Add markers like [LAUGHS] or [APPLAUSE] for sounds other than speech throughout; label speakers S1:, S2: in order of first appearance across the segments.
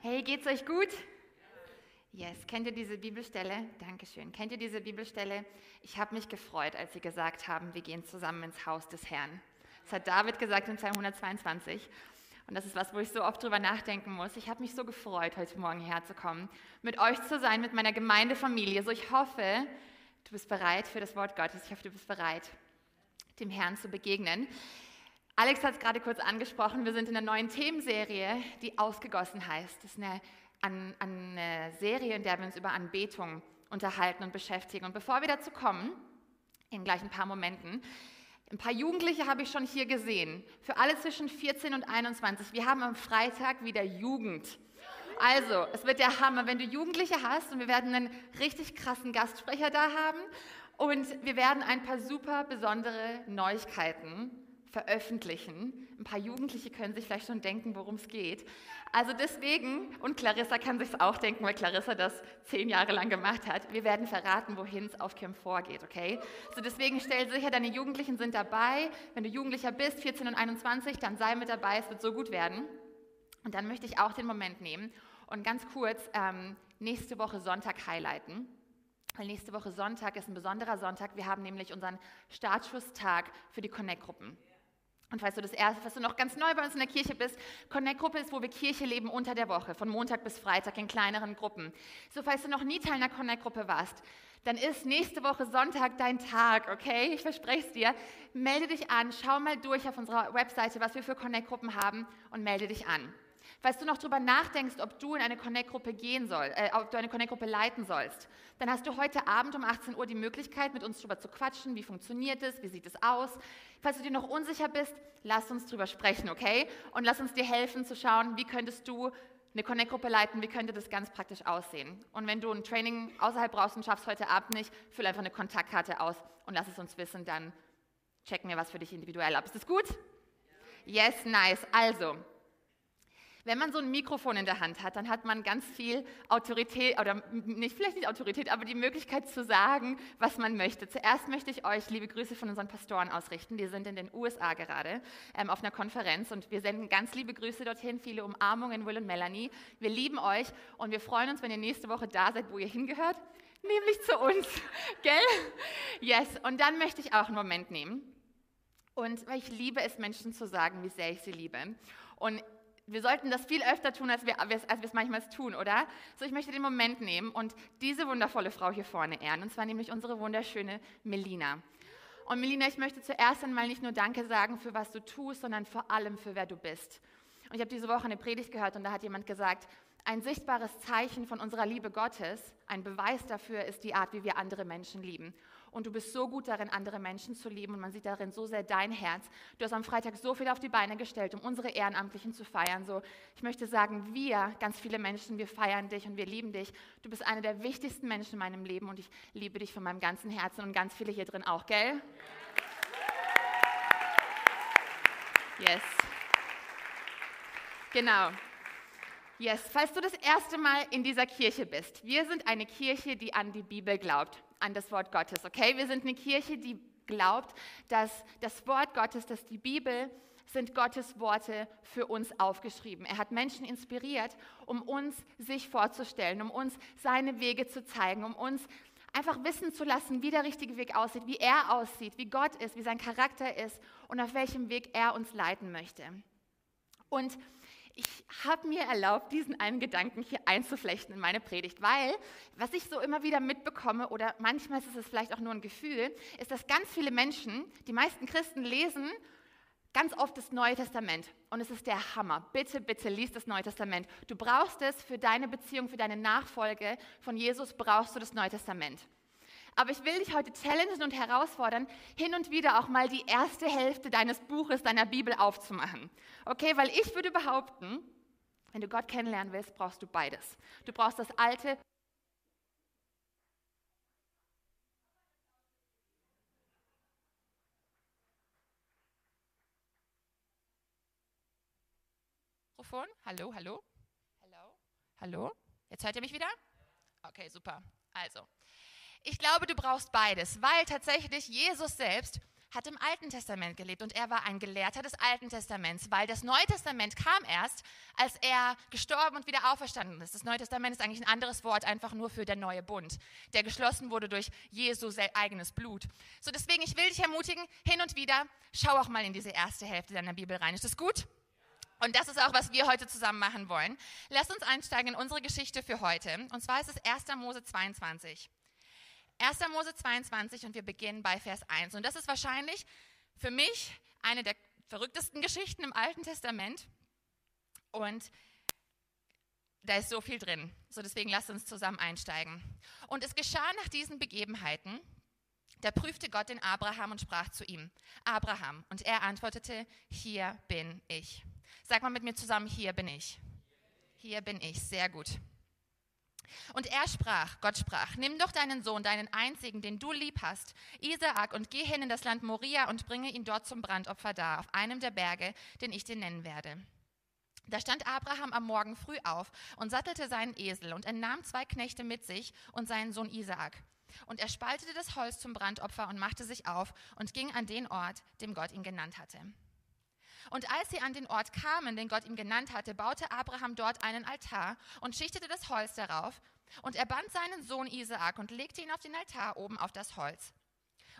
S1: Hey, geht's euch gut? Yes, kennt ihr diese Bibelstelle? Dankeschön. Kennt ihr diese Bibelstelle? Ich habe mich gefreut, als sie gesagt haben, wir gehen zusammen ins Haus des Herrn. Das hat David gesagt in Psalm 122. Und das ist was, wo ich so oft drüber nachdenken muss. Ich habe mich so gefreut, heute Morgen herzukommen, mit euch zu sein, mit meiner Gemeindefamilie. So, ich hoffe, du bist bereit für das Wort Gottes. Ich hoffe, du bist bereit, dem Herrn zu begegnen. Alex hat es gerade kurz angesprochen. Wir sind in einer neuen Themenserie, die ausgegossen heißt. Das ist eine, eine Serie, in der wir uns über Anbetung unterhalten und beschäftigen. Und bevor wir dazu kommen, in gleich ein paar Momenten, ein paar Jugendliche habe ich schon hier gesehen. Für alle zwischen 14 und 21. Wir haben am Freitag wieder Jugend. Also, es wird der Hammer, wenn du Jugendliche hast und wir werden einen richtig krassen Gastsprecher da haben und wir werden ein paar super besondere Neuigkeiten veröffentlichen. Ein paar Jugendliche können sich vielleicht schon denken, worum es geht. Also deswegen, und Clarissa kann sich auch denken, weil Clarissa das zehn Jahre lang gemacht hat, wir werden verraten, wohin es auf Kim vorgeht, okay? So deswegen stell sicher, deine Jugendlichen sind dabei. Wenn du Jugendlicher bist, 14 und 21, dann sei mit dabei, es wird so gut werden. Und dann möchte ich auch den Moment nehmen und ganz kurz ähm, nächste Woche Sonntag highlighten. Weil nächste Woche Sonntag ist ein besonderer Sonntag. Wir haben nämlich unseren Startschusstag für die Connect-Gruppen. Und falls du das erste, falls du noch ganz neu bei uns in der Kirche bist, Connect-Gruppe ist, wo wir Kirche leben unter der Woche, von Montag bis Freitag in kleineren Gruppen. So, falls du noch nie Teil einer Connect-Gruppe warst, dann ist nächste Woche Sonntag dein Tag, okay? Ich verspreche es dir. Melde dich an, schau mal durch auf unserer Webseite, was wir für Connect-Gruppen haben und melde dich an. Falls du noch darüber nachdenkst, ob du in eine Connect-Gruppe gehen soll, äh, ob du eine Connect-Gruppe leiten sollst, dann hast du heute Abend um 18 Uhr die Möglichkeit, mit uns darüber zu quatschen. Wie funktioniert es? Wie sieht es aus? Falls du dir noch unsicher bist, lass uns darüber sprechen, okay? Und lass uns dir helfen zu schauen, wie könntest du eine Connect-Gruppe leiten, wie könnte das ganz praktisch aussehen. Und wenn du ein Training außerhalb brauchst und schaffst heute Abend nicht, füll einfach eine Kontaktkarte aus und lass es uns wissen, dann checken wir was für dich individuell ab. Ist das gut? Yes, nice. Also, wenn man so ein Mikrofon in der Hand hat, dann hat man ganz viel Autorität, oder nicht, vielleicht nicht Autorität, aber die Möglichkeit zu sagen, was man möchte. Zuerst möchte ich euch liebe Grüße von unseren Pastoren ausrichten. Die sind in den USA gerade ähm, auf einer Konferenz und wir senden ganz liebe Grüße dorthin, viele Umarmungen, Will und Melanie. Wir lieben euch und wir freuen uns, wenn ihr nächste Woche da seid, wo ihr hingehört, nämlich zu uns. [LAUGHS] Gell? Yes. Und dann möchte ich auch einen Moment nehmen. Und weil ich liebe es, Menschen zu sagen, wie sehr ich sie liebe. Und wir sollten das viel öfter tun, als wir, als wir es manchmal tun, oder? So, ich möchte den Moment nehmen und diese wundervolle Frau hier vorne ehren, und zwar nämlich unsere wunderschöne Melina. Und Melina, ich möchte zuerst einmal nicht nur Danke sagen für was du tust, sondern vor allem für wer du bist. Und ich habe diese Woche eine Predigt gehört und da hat jemand gesagt, ein sichtbares Zeichen von unserer Liebe Gottes, ein Beweis dafür ist die Art, wie wir andere Menschen lieben. Und du bist so gut darin, andere Menschen zu lieben und man sieht darin so sehr dein Herz. Du hast am Freitag so viel auf die Beine gestellt, um unsere Ehrenamtlichen zu feiern. So, ich möchte sagen, wir, ganz viele Menschen, wir feiern dich und wir lieben dich. Du bist einer der wichtigsten Menschen in meinem Leben und ich liebe dich von meinem ganzen Herzen und ganz viele hier drin auch, gell? Yes. Genau. Yes, falls du das erste Mal in dieser Kirche bist. Wir sind eine Kirche, die an die Bibel glaubt, an das Wort Gottes, okay? Wir sind eine Kirche, die glaubt, dass das Wort Gottes, dass die Bibel sind Gottes Worte für uns aufgeschrieben. Er hat Menschen inspiriert, um uns sich vorzustellen, um uns seine Wege zu zeigen, um uns einfach wissen zu lassen, wie der richtige Weg aussieht, wie er aussieht, wie Gott ist, wie sein Charakter ist und auf welchem Weg er uns leiten möchte. Und ich habe mir erlaubt, diesen einen Gedanken hier einzuflechten in meine Predigt, weil was ich so immer wieder mitbekomme, oder manchmal ist es vielleicht auch nur ein Gefühl, ist, dass ganz viele Menschen, die meisten Christen lesen ganz oft das Neue Testament. Und es ist der Hammer. Bitte, bitte lies das Neue Testament. Du brauchst es für deine Beziehung, für deine Nachfolge von Jesus, brauchst du das Neue Testament. Aber ich will dich heute challengen und herausfordern, hin und wieder auch mal die erste Hälfte deines Buches, deiner Bibel aufzumachen. Okay, weil ich würde behaupten, wenn du Gott kennenlernen willst, brauchst du beides. Du brauchst das Alte Mikrofon. Hallo, hallo. Hallo. Hallo. Jetzt hört ihr mich wieder? Okay, super. Also, ich glaube, du brauchst beides, weil tatsächlich Jesus selbst hat im Alten Testament gelebt und er war ein Gelehrter des Alten Testaments, weil das Neue Testament kam erst, als er gestorben und wieder auferstanden ist. Das Neue Testament ist eigentlich ein anderes Wort einfach nur für der neue Bund, der geschlossen wurde durch Jesu eigenes Blut. So deswegen, ich will dich ermutigen, hin und wieder, schau auch mal in diese erste Hälfte deiner Bibel rein. Ist das gut? Und das ist auch, was wir heute zusammen machen wollen. Lass uns einsteigen in unsere Geschichte für heute. Und zwar ist es 1. Mose 22. 1. Mose 22 und wir beginnen bei Vers 1. Und das ist wahrscheinlich für mich eine der verrücktesten Geschichten im Alten Testament. Und da ist so viel drin. So deswegen lasst uns zusammen einsteigen. Und es geschah nach diesen Begebenheiten, da prüfte Gott den Abraham und sprach zu ihm, Abraham. Und er antwortete, hier bin ich. Sag mal mit mir zusammen, hier bin ich. Hier bin ich, sehr gut. Und er sprach, Gott sprach, nimm doch deinen Sohn, deinen einzigen, den du lieb hast, Isaak, und geh hin in das Land Moria und bringe ihn dort zum Brandopfer dar, auf einem der Berge, den ich dir nennen werde. Da stand Abraham am Morgen früh auf und sattelte seinen Esel und er nahm zwei Knechte mit sich und seinen Sohn Isaak. Und er spaltete das Holz zum Brandopfer und machte sich auf und ging an den Ort, dem Gott ihn genannt hatte. Und als sie an den Ort kamen, den Gott ihm genannt hatte, baute Abraham dort einen Altar und schichtete das Holz darauf. Und er band seinen Sohn Isaak und legte ihn auf den Altar oben auf das Holz.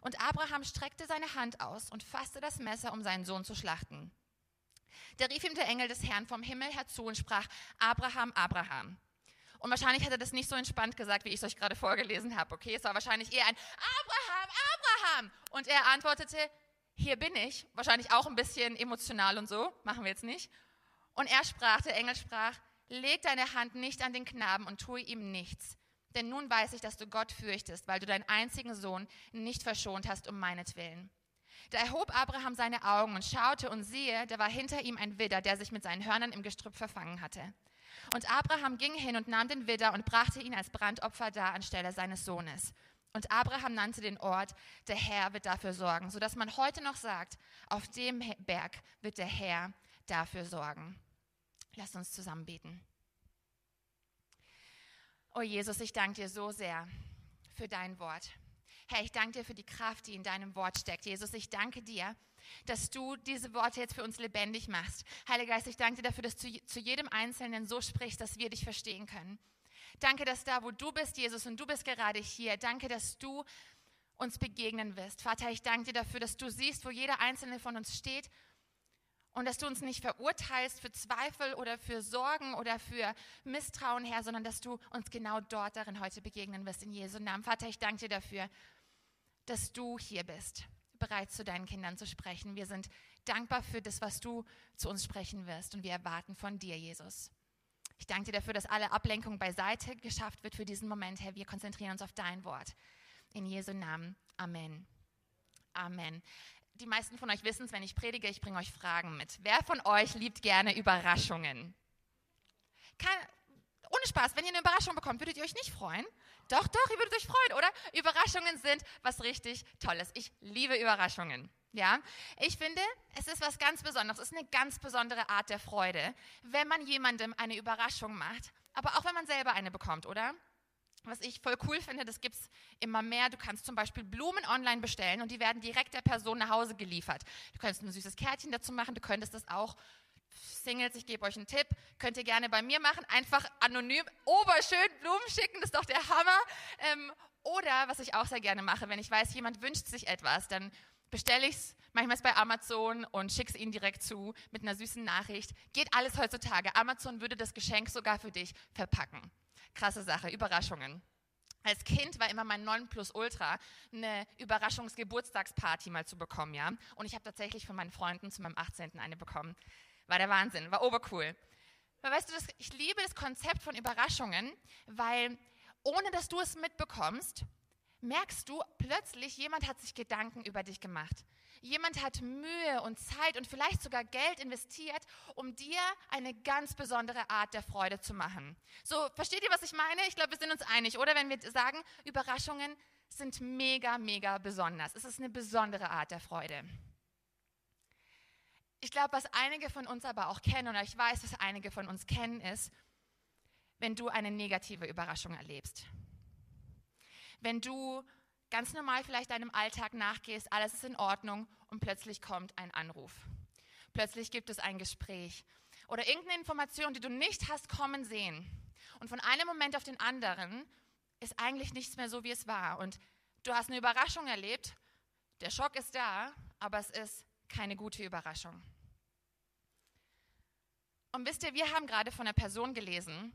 S1: Und Abraham streckte seine Hand aus und fasste das Messer, um seinen Sohn zu schlachten. Da rief ihm der Engel des Herrn vom Himmel herzu und sprach, Abraham, Abraham. Und wahrscheinlich hat er das nicht so entspannt gesagt, wie ich es euch gerade vorgelesen habe. Okay, es war wahrscheinlich eher ein Abraham, Abraham. Und er antwortete, hier bin ich, wahrscheinlich auch ein bisschen emotional und so, machen wir jetzt nicht. Und er sprach, der Engel sprach, leg deine Hand nicht an den Knaben und tue ihm nichts. Denn nun weiß ich, dass du Gott fürchtest, weil du deinen einzigen Sohn nicht verschont hast um meinetwillen. Da erhob Abraham seine Augen und schaute und siehe, da war hinter ihm ein Widder, der sich mit seinen Hörnern im Gestrüpp verfangen hatte. Und Abraham ging hin und nahm den Widder und brachte ihn als Brandopfer dar anstelle seines Sohnes. Und Abraham nannte den Ort, der Herr wird dafür sorgen, sodass man heute noch sagt, auf dem Berg wird der Herr dafür sorgen. Lass uns zusammen beten. Oh Jesus, ich danke dir so sehr für dein Wort. Herr, ich danke dir für die Kraft, die in deinem Wort steckt. Jesus, ich danke dir, dass du diese Worte jetzt für uns lebendig machst. Heiliger Geist, ich danke dir dafür, dass du zu jedem Einzelnen so sprichst, dass wir dich verstehen können. Danke, dass da, wo du bist, Jesus, und du bist gerade hier, danke, dass du uns begegnen wirst. Vater, ich danke dir dafür, dass du siehst, wo jeder einzelne von uns steht und dass du uns nicht verurteilst für Zweifel oder für Sorgen oder für Misstrauen, Herr, sondern dass du uns genau dort darin heute begegnen wirst, in Jesu Namen. Vater, ich danke dir dafür, dass du hier bist, bereit zu deinen Kindern zu sprechen. Wir sind dankbar für das, was du zu uns sprechen wirst und wir erwarten von dir, Jesus. Ich danke dir dafür, dass alle Ablenkung beiseite geschafft wird für diesen Moment, Herr. Wir konzentrieren uns auf dein Wort. In Jesu Namen. Amen. Amen. Die meisten von euch wissen es, wenn ich predige, ich bringe euch Fragen mit. Wer von euch liebt gerne Überraschungen? Kein, ohne Spaß, wenn ihr eine Überraschung bekommt, würdet ihr euch nicht freuen? Doch, doch, ihr würdet euch freuen, oder? Überraschungen sind was richtig Tolles. Ich liebe Überraschungen. Ja, ich finde, es ist was ganz Besonderes. Es ist eine ganz besondere Art der Freude, wenn man jemandem eine Überraschung macht, aber auch wenn man selber eine bekommt, oder? Was ich voll cool finde, das gibt es immer mehr. Du kannst zum Beispiel Blumen online bestellen und die werden direkt der Person nach Hause geliefert. Du könntest ein süßes Kärtchen dazu machen, du könntest das auch Singles, ich gebe euch einen Tipp, könnt ihr gerne bei mir machen. Einfach anonym, oberschön Blumen schicken, das ist doch der Hammer. Ähm, oder was ich auch sehr gerne mache, wenn ich weiß, jemand wünscht sich etwas, dann bestelle ich es manchmal bei Amazon und schicke es ihnen direkt zu mit einer süßen Nachricht. Geht alles heutzutage. Amazon würde das Geschenk sogar für dich verpacken. Krasse Sache, Überraschungen. Als Kind war immer mein Nonplusultra, eine Überraschungsgeburtstagsparty mal zu bekommen, ja. Und ich habe tatsächlich von meinen Freunden zu meinem 18. eine bekommen. War der Wahnsinn, war obercool. Aber weißt du, das, ich liebe das Konzept von Überraschungen, weil ohne dass du es mitbekommst, merkst du plötzlich, jemand hat sich Gedanken über dich gemacht. Jemand hat Mühe und Zeit und vielleicht sogar Geld investiert, um dir eine ganz besondere Art der Freude zu machen. So, versteht ihr, was ich meine? Ich glaube, wir sind uns einig, oder? Wenn wir sagen, Überraschungen sind mega, mega besonders. Es ist eine besondere Art der Freude. Ich glaube, was einige von uns aber auch kennen, oder ich weiß, was einige von uns kennen, ist, wenn du eine negative Überraschung erlebst. Wenn du ganz normal vielleicht deinem Alltag nachgehst, alles ist in Ordnung und plötzlich kommt ein Anruf. Plötzlich gibt es ein Gespräch oder irgendeine Information, die du nicht hast kommen sehen. Und von einem Moment auf den anderen ist eigentlich nichts mehr so, wie es war. Und du hast eine Überraschung erlebt. Der Schock ist da, aber es ist keine gute Überraschung. Und wisst ihr, wir haben gerade von einer Person gelesen,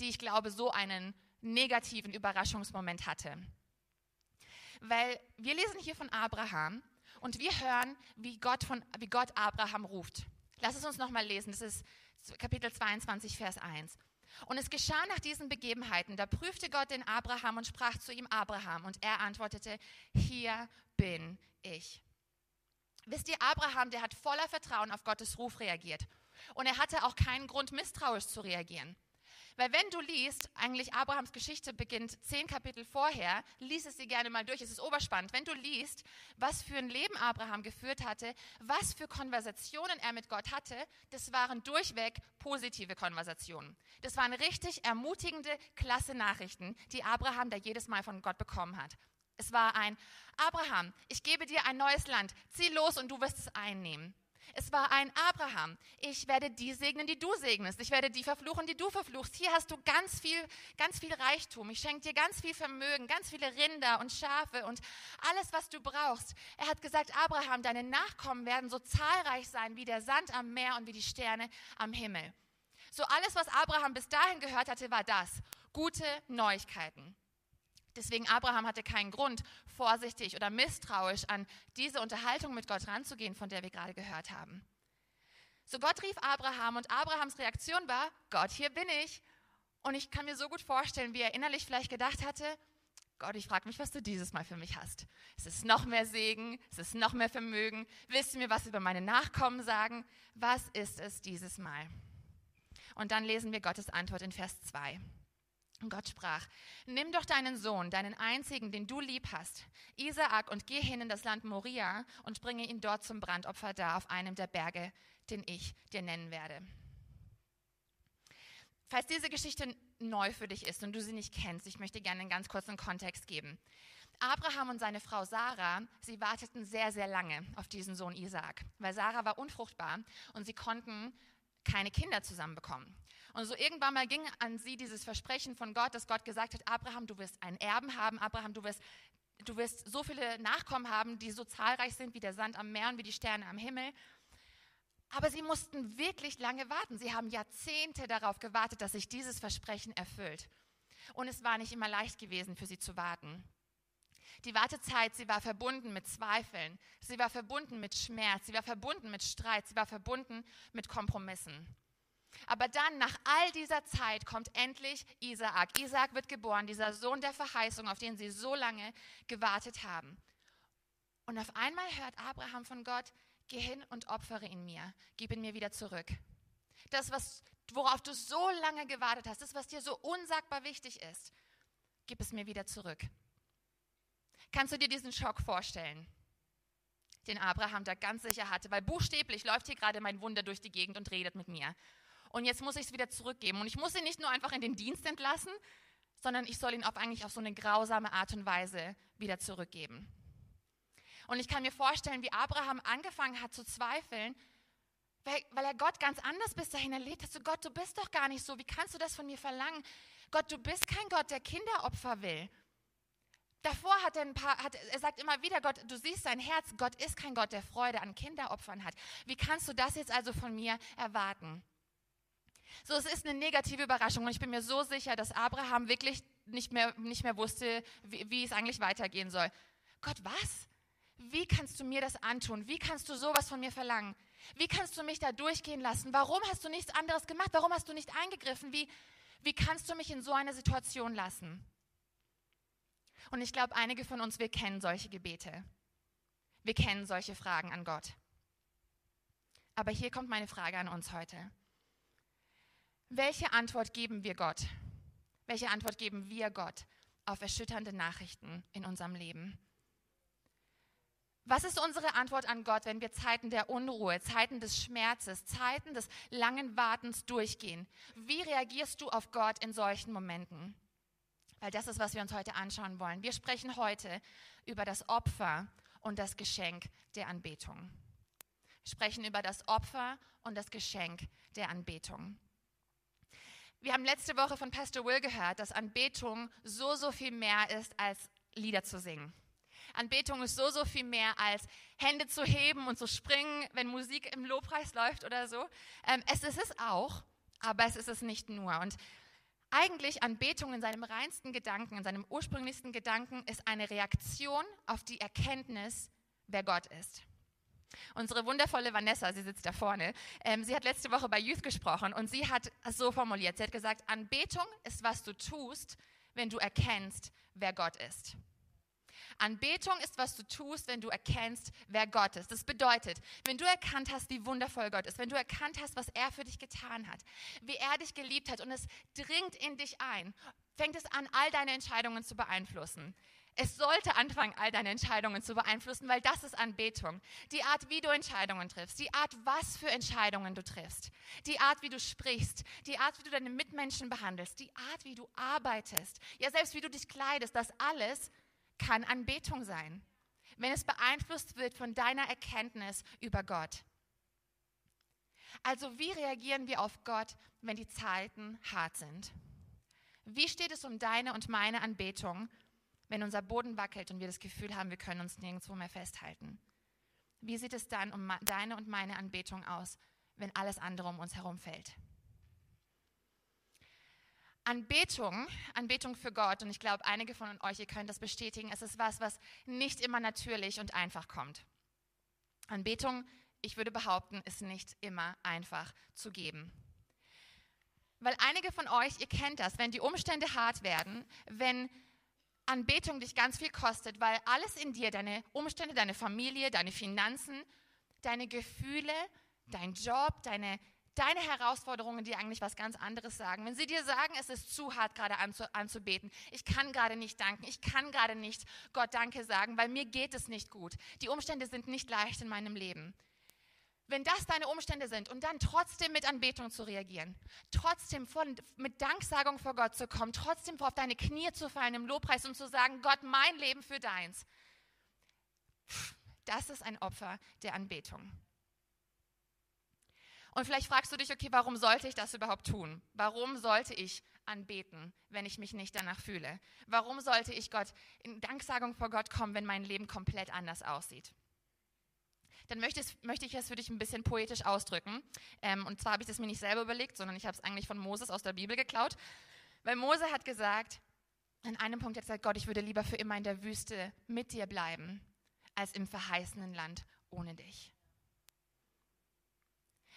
S1: die ich glaube, so einen negativen Überraschungsmoment hatte. Weil wir lesen hier von Abraham und wir hören, wie Gott, von, wie Gott Abraham ruft. Lass es uns nochmal lesen. Das ist Kapitel 22, Vers 1. Und es geschah nach diesen Begebenheiten, da prüfte Gott den Abraham und sprach zu ihm Abraham und er antwortete, hier bin ich. Wisst ihr, Abraham, der hat voller Vertrauen auf Gottes Ruf reagiert. Und er hatte auch keinen Grund, misstrauisch zu reagieren. Weil wenn du liest, eigentlich Abrahams Geschichte beginnt zehn Kapitel vorher, lies es dir gerne mal durch, es ist oberspannend. Wenn du liest, was für ein Leben Abraham geführt hatte, was für Konversationen er mit Gott hatte, das waren durchweg positive Konversationen. Das waren richtig ermutigende, klasse Nachrichten, die Abraham da jedes Mal von Gott bekommen hat. Es war ein, Abraham, ich gebe dir ein neues Land, zieh los und du wirst es einnehmen. Es war ein Abraham. Ich werde die segnen, die du segnest. Ich werde die verfluchen, die du verfluchst. Hier hast du ganz viel, ganz viel Reichtum. Ich schenke dir ganz viel Vermögen, ganz viele Rinder und Schafe und alles, was du brauchst. Er hat gesagt, Abraham, deine Nachkommen werden so zahlreich sein wie der Sand am Meer und wie die Sterne am Himmel. So alles, was Abraham bis dahin gehört hatte, war das. Gute Neuigkeiten. Deswegen Abraham hatte keinen Grund, vorsichtig oder misstrauisch an diese Unterhaltung mit Gott ranzugehen, von der wir gerade gehört haben. So Gott rief Abraham und Abrahams Reaktion war, Gott, hier bin ich. Und ich kann mir so gut vorstellen, wie er innerlich vielleicht gedacht hatte, Gott, ich frage mich, was du dieses Mal für mich hast. Es ist noch mehr Segen, es ist noch mehr Vermögen. Willst du mir was über meine Nachkommen sagen? Was ist es dieses Mal? Und dann lesen wir Gottes Antwort in Vers 2. Und Gott sprach, nimm doch deinen Sohn, deinen einzigen, den du lieb hast, Isaak, und geh hin in das Land Moria und bringe ihn dort zum Brandopfer dar auf einem der Berge, den ich dir nennen werde. Falls diese Geschichte neu für dich ist und du sie nicht kennst, ich möchte gerne einen ganz kurzen Kontext geben. Abraham und seine Frau Sarah, sie warteten sehr, sehr lange auf diesen Sohn Isaak, weil Sarah war unfruchtbar und sie konnten keine Kinder zusammenbekommen. Und so irgendwann mal ging an sie dieses Versprechen von Gott, dass Gott gesagt hat, Abraham, du wirst einen Erben haben, Abraham, du wirst, du wirst so viele Nachkommen haben, die so zahlreich sind wie der Sand am Meer und wie die Sterne am Himmel. Aber sie mussten wirklich lange warten. Sie haben Jahrzehnte darauf gewartet, dass sich dieses Versprechen erfüllt. Und es war nicht immer leicht gewesen, für sie zu warten. Die Wartezeit, sie war verbunden mit Zweifeln, sie war verbunden mit Schmerz, sie war verbunden mit Streit, sie war verbunden mit Kompromissen. Aber dann, nach all dieser Zeit, kommt endlich Isaak. Isaak wird geboren, dieser Sohn der Verheißung, auf den sie so lange gewartet haben. Und auf einmal hört Abraham von Gott, geh hin und opfere ihn mir, gib ihn mir wieder zurück. Das, was, worauf du so lange gewartet hast, das, was dir so unsagbar wichtig ist, gib es mir wieder zurück. Kannst du dir diesen Schock vorstellen, den Abraham da ganz sicher hatte? Weil buchstäblich läuft hier gerade mein Wunder durch die Gegend und redet mit mir und jetzt muss ich es wieder zurückgeben. Und ich muss ihn nicht nur einfach in den Dienst entlassen, sondern ich soll ihn auf eigentlich auf so eine grausame Art und Weise wieder zurückgeben. Und ich kann mir vorstellen, wie Abraham angefangen hat zu zweifeln, weil, weil er Gott ganz anders bis dahin erlebt hat. So Gott, du bist doch gar nicht so. Wie kannst du das von mir verlangen? Gott, du bist kein Gott, der Kinderopfer will. Davor hat er ein paar, hat, er sagt immer wieder, Gott, du siehst sein Herz. Gott ist kein Gott, der Freude an Kinderopfern hat. Wie kannst du das jetzt also von mir erwarten? So, es ist eine negative Überraschung und ich bin mir so sicher, dass Abraham wirklich nicht mehr, nicht mehr wusste, wie, wie es eigentlich weitergehen soll. Gott, was? Wie kannst du mir das antun? Wie kannst du sowas von mir verlangen? Wie kannst du mich da durchgehen lassen? Warum hast du nichts anderes gemacht? Warum hast du nicht eingegriffen? Wie, wie kannst du mich in so eine Situation lassen? Und ich glaube, einige von uns, wir kennen solche Gebete. Wir kennen solche Fragen an Gott. Aber hier kommt meine Frage an uns heute. Welche Antwort geben wir Gott? Welche Antwort geben wir Gott auf erschütternde Nachrichten in unserem Leben? Was ist unsere Antwort an Gott, wenn wir Zeiten der Unruhe, Zeiten des Schmerzes, Zeiten des langen Wartens durchgehen? Wie reagierst du auf Gott in solchen Momenten? Weil das ist, was wir uns heute anschauen wollen. Wir sprechen heute über das Opfer und das Geschenk der Anbetung. Wir sprechen über das Opfer und das Geschenk der Anbetung. Wir haben letzte Woche von Pastor Will gehört, dass Anbetung so, so viel mehr ist, als Lieder zu singen. Anbetung ist so, so viel mehr als Hände zu heben und zu springen, wenn Musik im Lobpreis läuft oder so. Ähm, es ist es auch, aber es ist es nicht nur. Und eigentlich Anbetung in seinem reinsten Gedanken, in seinem ursprünglichsten Gedanken, ist eine Reaktion auf die Erkenntnis, wer Gott ist. Unsere wundervolle Vanessa, sie sitzt da vorne, ähm, sie hat letzte Woche bei Youth gesprochen und sie hat es so formuliert. Sie hat gesagt, Anbetung ist, was du tust, wenn du erkennst, wer Gott ist. Anbetung ist, was du tust, wenn du erkennst, wer Gott ist. Das bedeutet, wenn du erkannt hast, wie wundervoll Gott ist, wenn du erkannt hast, was er für dich getan hat, wie er dich geliebt hat und es dringt in dich ein, fängt es an, all deine Entscheidungen zu beeinflussen. Es sollte anfangen, all deine Entscheidungen zu beeinflussen, weil das ist Anbetung. Die Art, wie du Entscheidungen triffst, die Art, was für Entscheidungen du triffst, die Art, wie du sprichst, die Art, wie du deine Mitmenschen behandelst, die Art, wie du arbeitest, ja selbst wie du dich kleidest, das alles kann Anbetung sein, wenn es beeinflusst wird von deiner Erkenntnis über Gott. Also wie reagieren wir auf Gott, wenn die Zeiten hart sind? Wie steht es um deine und meine Anbetung, wenn unser Boden wackelt und wir das Gefühl haben, wir können uns nirgendwo mehr festhalten? Wie sieht es dann um deine und meine Anbetung aus, wenn alles andere um uns herum fällt? Anbetung, Anbetung für Gott, und ich glaube, einige von euch, ihr könnt das bestätigen, es ist was, was nicht immer natürlich und einfach kommt. Anbetung, ich würde behaupten, ist nicht immer einfach zu geben. Weil einige von euch, ihr kennt das, wenn die Umstände hart werden, wenn Anbetung dich ganz viel kostet, weil alles in dir, deine Umstände, deine Familie, deine Finanzen, deine Gefühle, dein Job, deine deine Herausforderungen dir eigentlich was ganz anderes sagen. Wenn sie dir sagen, es ist zu hart gerade anzubeten, ich kann gerade nicht danken, ich kann gerade nicht Gott Danke sagen, weil mir geht es nicht gut. Die Umstände sind nicht leicht in meinem Leben. Wenn das deine Umstände sind und dann trotzdem mit Anbetung zu reagieren, trotzdem von, mit Danksagung vor Gott zu kommen, trotzdem auf deine Knie zu fallen im Lobpreis und zu sagen, Gott, mein Leben für deins, das ist ein Opfer der Anbetung. Und vielleicht fragst du dich, okay, warum sollte ich das überhaupt tun? Warum sollte ich anbeten, wenn ich mich nicht danach fühle? Warum sollte ich Gott in Danksagung vor Gott kommen, wenn mein Leben komplett anders aussieht? Dann möchte, ich es für dich ein bisschen poetisch ausdrücken. Ähm, und zwar habe ich das mir nicht selber überlegt, sondern ich habe es eigentlich von Moses aus der Bibel geklaut. Weil Mose hat gesagt, an einem Punkt hat er gesagt, Gott, ich würde lieber für immer in der Wüste mit dir bleiben, als im verheißenen Land ohne dich.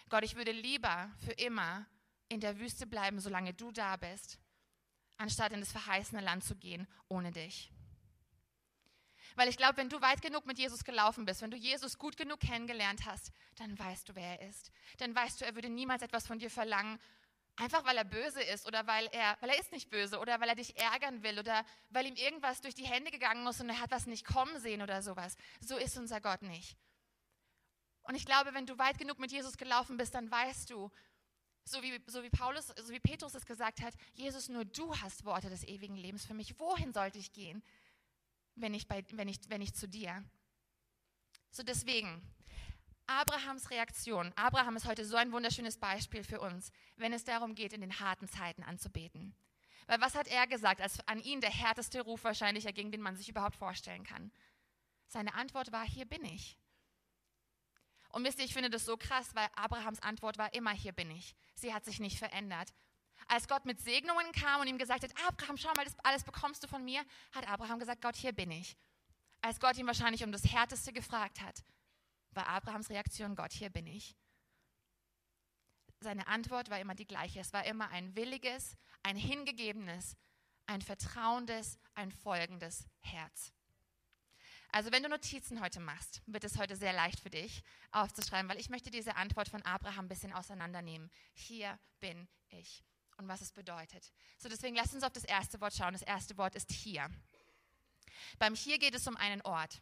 S1: Gott, ich würde lieber für immer in der Wüste bleiben, solange du da bist, anstatt in das verheißene Land zu gehen ohne dich. Weil ich glaube, wenn du weit genug mit Jesus gelaufen bist, wenn du Jesus gut genug kennengelernt hast, dann weißt du, wer er ist. Dann weißt du, er würde niemals etwas von dir verlangen, einfach weil er böse ist oder weil er, weil er ist nicht böse oder weil er dich ärgern will oder weil ihm irgendwas durch die Hände gegangen ist und er hat was nicht kommen sehen oder sowas. So ist unser Gott nicht. Und ich glaube, wenn du weit genug mit Jesus gelaufen bist, dann weißt du, so wie, so wie Paulus, so wie Petrus es gesagt hat, Jesus, nur du hast Worte des ewigen Lebens für mich. Wohin sollte ich gehen, wenn ich, bei, wenn ich, wenn ich zu dir? So deswegen, Abrahams Reaktion. Abraham ist heute so ein wunderschönes Beispiel für uns, wenn es darum geht, in den harten Zeiten anzubeten. Weil was hat er gesagt, als an ihn der härteste Ruf wahrscheinlich, gegen den man sich überhaupt vorstellen kann? Seine Antwort war, hier bin ich. Und wisst ihr, ich finde das so krass, weil Abrahams Antwort war immer, hier bin ich. Sie hat sich nicht verändert. Als Gott mit Segnungen kam und ihm gesagt hat, Abraham, schau mal, das alles bekommst du von mir, hat Abraham gesagt, Gott, hier bin ich. Als Gott ihn wahrscheinlich um das Härteste gefragt hat, war Abrahams Reaktion, Gott, hier bin ich. Seine Antwort war immer die gleiche. Es war immer ein williges, ein hingegebenes, ein vertrauendes, ein folgendes Herz. Also wenn du Notizen heute machst, wird es heute sehr leicht für dich aufzuschreiben, weil ich möchte diese Antwort von Abraham ein bisschen auseinandernehmen. Hier bin ich und was es bedeutet. So deswegen lass uns auf das erste Wort schauen. Das erste Wort ist hier. Beim Hier geht es um einen Ort.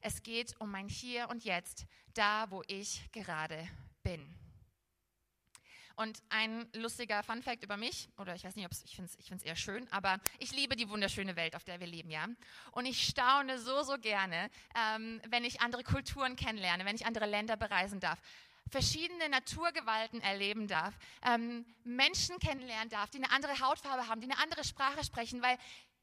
S1: Es geht um mein Hier und Jetzt, da wo ich gerade bin. Und ein lustiger Fun-Fact über mich, oder ich weiß nicht, ob ich finde es ich eher schön, aber ich liebe die wunderschöne Welt, auf der wir leben, ja. Und ich staune so, so gerne, ähm, wenn ich andere Kulturen kennenlerne, wenn ich andere Länder bereisen darf verschiedene Naturgewalten erleben darf, ähm, Menschen kennenlernen darf, die eine andere Hautfarbe haben, die eine andere Sprache sprechen, weil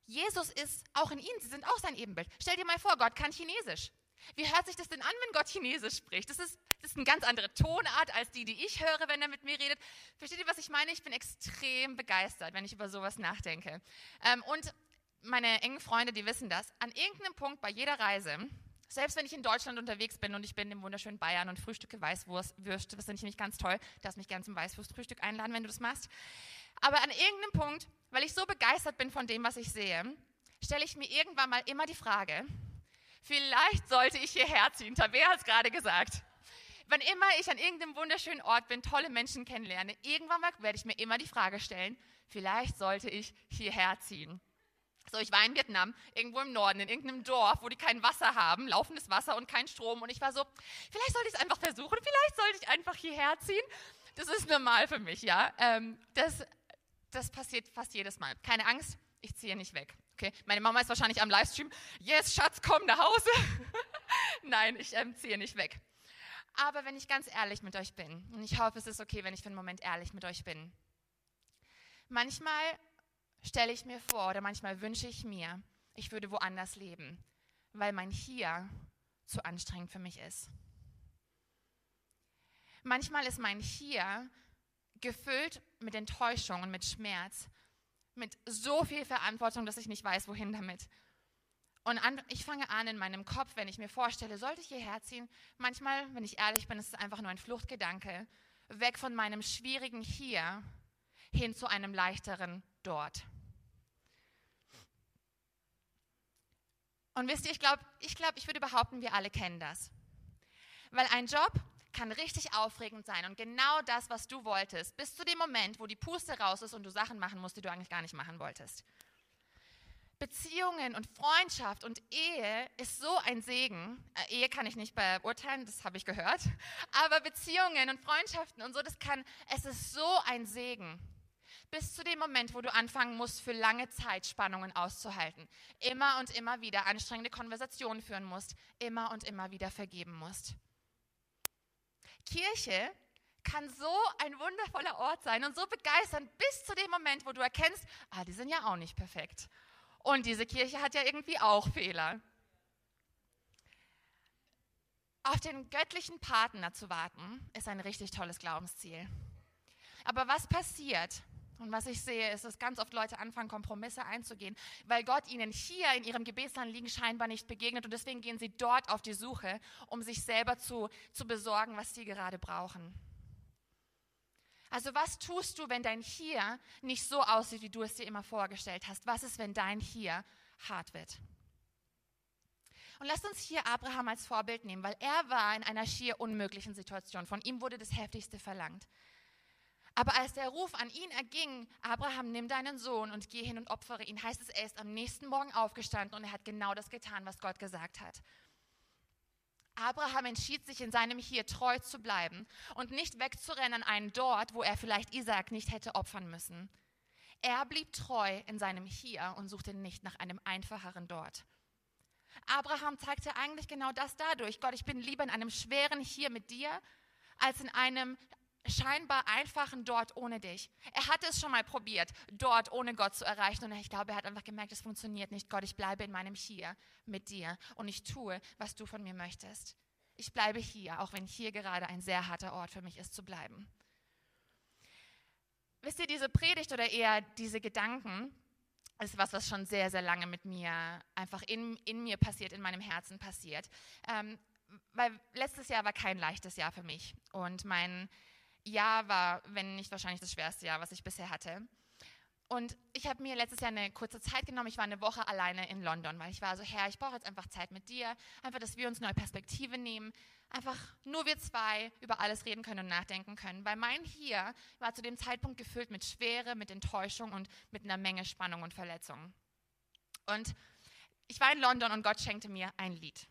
S1: Jesus ist auch in ihnen, sie sind auch sein Ebenbild. Stell dir mal vor, Gott kann Chinesisch. Wie hört sich das denn an, wenn Gott Chinesisch spricht? Das ist, das ist eine ganz andere Tonart als die, die ich höre, wenn er mit mir redet. Versteht ihr, was ich meine? Ich bin extrem begeistert, wenn ich über sowas nachdenke. Ähm, und meine engen Freunde, die wissen das, an irgendeinem Punkt bei jeder Reise, selbst wenn ich in Deutschland unterwegs bin und ich bin im wunderschönen Bayern und frühstücke Weißwurst, das finde ich nämlich ganz toll, darfst mich gerne zum Weißwurstfrühstück einladen, wenn du das machst. Aber an irgendeinem Punkt, weil ich so begeistert bin von dem, was ich sehe, stelle ich mir irgendwann mal immer die Frage, vielleicht sollte ich hierher ziehen. Tabea hat es gerade gesagt. Wann immer ich an irgendeinem wunderschönen Ort bin, tolle Menschen kennenlerne, irgendwann werde ich mir immer die Frage stellen, vielleicht sollte ich hierher ziehen. So, ich war in Vietnam, irgendwo im Norden, in irgendeinem Dorf, wo die kein Wasser haben, laufendes Wasser und kein Strom. Und ich war so, vielleicht sollte ich es einfach versuchen, vielleicht sollte ich einfach hierher ziehen. Das ist normal für mich, ja. Ähm, das, das passiert fast jedes Mal. Keine Angst, ich ziehe nicht weg. Okay? Meine Mama ist wahrscheinlich am Livestream. Yes, Schatz, komm nach Hause. [LAUGHS] Nein, ich ähm, ziehe nicht weg. Aber wenn ich ganz ehrlich mit euch bin, und ich hoffe, es ist okay, wenn ich für einen Moment ehrlich mit euch bin, manchmal stelle ich mir vor oder manchmal wünsche ich mir, ich würde woanders leben, weil mein Hier zu anstrengend für mich ist. Manchmal ist mein Hier gefüllt mit Enttäuschung und mit Schmerz, mit so viel Verantwortung, dass ich nicht weiß, wohin damit. Und an, ich fange an in meinem Kopf, wenn ich mir vorstelle, sollte ich hierher ziehen, manchmal, wenn ich ehrlich bin, ist es einfach nur ein Fluchtgedanke, weg von meinem schwierigen Hier hin zu einem leichteren Dort. Und wisst ihr, ich glaube, ich, glaub, ich würde behaupten, wir alle kennen das. Weil ein Job kann richtig aufregend sein und genau das, was du wolltest, bis zu dem Moment, wo die Puste raus ist und du Sachen machen musst, die du eigentlich gar nicht machen wolltest. Beziehungen und Freundschaft und Ehe ist so ein Segen. Äh, Ehe kann ich nicht beurteilen, das habe ich gehört. [LAUGHS] Aber Beziehungen und Freundschaften und so, das kann, es ist so ein Segen bis zu dem Moment, wo du anfangen musst, für lange Zeit Spannungen auszuhalten. Immer und immer wieder anstrengende Konversationen führen musst, immer und immer wieder vergeben musst. Kirche kann so ein wundervoller Ort sein und so begeisternd bis zu dem Moment, wo du erkennst, ah, die sind ja auch nicht perfekt. Und diese Kirche hat ja irgendwie auch Fehler. Auf den göttlichen Partner zu warten, ist ein richtig tolles Glaubensziel. Aber was passiert, und was ich sehe, ist, dass ganz oft Leute anfangen, Kompromisse einzugehen, weil Gott ihnen hier in ihrem Gebetsanliegen scheinbar nicht begegnet und deswegen gehen sie dort auf die Suche, um sich selber zu, zu besorgen, was sie gerade brauchen. Also was tust du, wenn dein Hier nicht so aussieht, wie du es dir immer vorgestellt hast? Was ist, wenn dein Hier hart wird? Und lasst uns hier Abraham als Vorbild nehmen, weil er war in einer schier unmöglichen Situation. Von ihm wurde das Heftigste verlangt. Aber als der Ruf an ihn erging, Abraham, nimm deinen Sohn und geh hin und opfere ihn, heißt es, er ist am nächsten Morgen aufgestanden und er hat genau das getan, was Gott gesagt hat. Abraham entschied sich in seinem Hier treu zu bleiben und nicht wegzurennen an einen dort, wo er vielleicht Isaac nicht hätte opfern müssen. Er blieb treu in seinem Hier und suchte nicht nach einem einfacheren dort. Abraham zeigte eigentlich genau das dadurch. Gott, ich bin lieber in einem schweren Hier mit dir, als in einem scheinbar einfachen dort ohne dich. Er hatte es schon mal probiert, dort ohne Gott zu erreichen. Und ich glaube, er hat einfach gemerkt, es funktioniert nicht. Gott, ich bleibe in meinem Hier mit dir und ich tue, was du von mir möchtest. Ich bleibe hier, auch wenn hier gerade ein sehr harter Ort für mich ist zu bleiben. Wisst ihr, diese Predigt oder eher diese Gedanken ist was, was schon sehr, sehr lange mit mir einfach in, in mir passiert, in meinem Herzen passiert. Ähm, weil letztes Jahr war kein leichtes Jahr für mich. Und mein Jahr war, wenn nicht wahrscheinlich das schwerste Jahr, was ich bisher hatte. Und ich habe mir letztes Jahr eine kurze Zeit genommen. Ich war eine Woche alleine in London, weil ich war so, Herr, ich brauche jetzt einfach Zeit mit dir. Einfach, dass wir uns neue Perspektive nehmen. Einfach nur wir zwei über alles reden können und nachdenken können. Weil mein Hier war zu dem Zeitpunkt gefüllt mit Schwere, mit Enttäuschung und mit einer Menge Spannung und Verletzung. Und ich war in London und Gott schenkte mir ein Lied.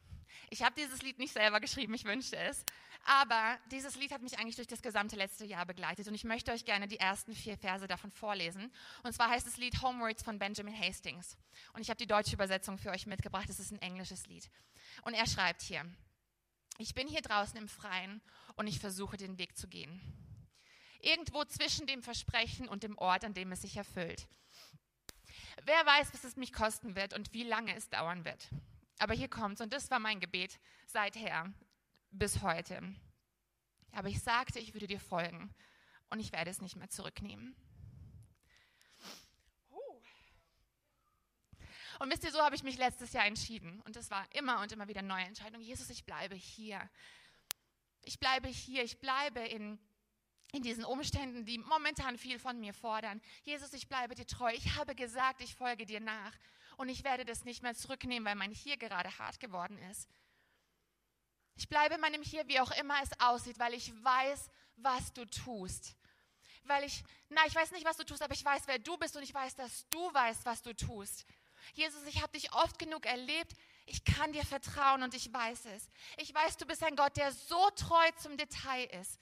S1: Ich habe dieses Lied nicht selber geschrieben, ich wünschte es. Aber dieses Lied hat mich eigentlich durch das gesamte letzte Jahr begleitet und ich möchte euch gerne die ersten vier Verse davon vorlesen. Und zwar heißt das Lied Homewards von Benjamin Hastings. Und ich habe die deutsche Übersetzung für euch mitgebracht, es ist ein englisches Lied. Und er schreibt hier, ich bin hier draußen im Freien und ich versuche den Weg zu gehen. Irgendwo zwischen dem Versprechen und dem Ort, an dem es sich erfüllt. Wer weiß, was es mich kosten wird und wie lange es dauern wird. Aber hier kommt's und das war mein Gebet seither bis heute. Aber ich sagte, ich würde dir folgen und ich werde es nicht mehr zurücknehmen. Und wisst ihr, so habe ich mich letztes Jahr entschieden. Und es war immer und immer wieder neue Entscheidung. Jesus, ich bleibe hier. Ich bleibe hier. Ich bleibe in, in diesen Umständen, die momentan viel von mir fordern. Jesus, ich bleibe dir treu. Ich habe gesagt, ich folge dir nach. Und ich werde das nicht mehr zurücknehmen, weil mein Hier gerade hart geworden ist. Ich bleibe in meinem Hier, wie auch immer es aussieht, weil ich weiß, was du tust. Weil ich, na, ich weiß nicht, was du tust, aber ich weiß, wer du bist und ich weiß, dass du weißt, was du tust. Jesus, ich habe dich oft genug erlebt. Ich kann dir vertrauen und ich weiß es. Ich weiß, du bist ein Gott, der so treu zum Detail ist.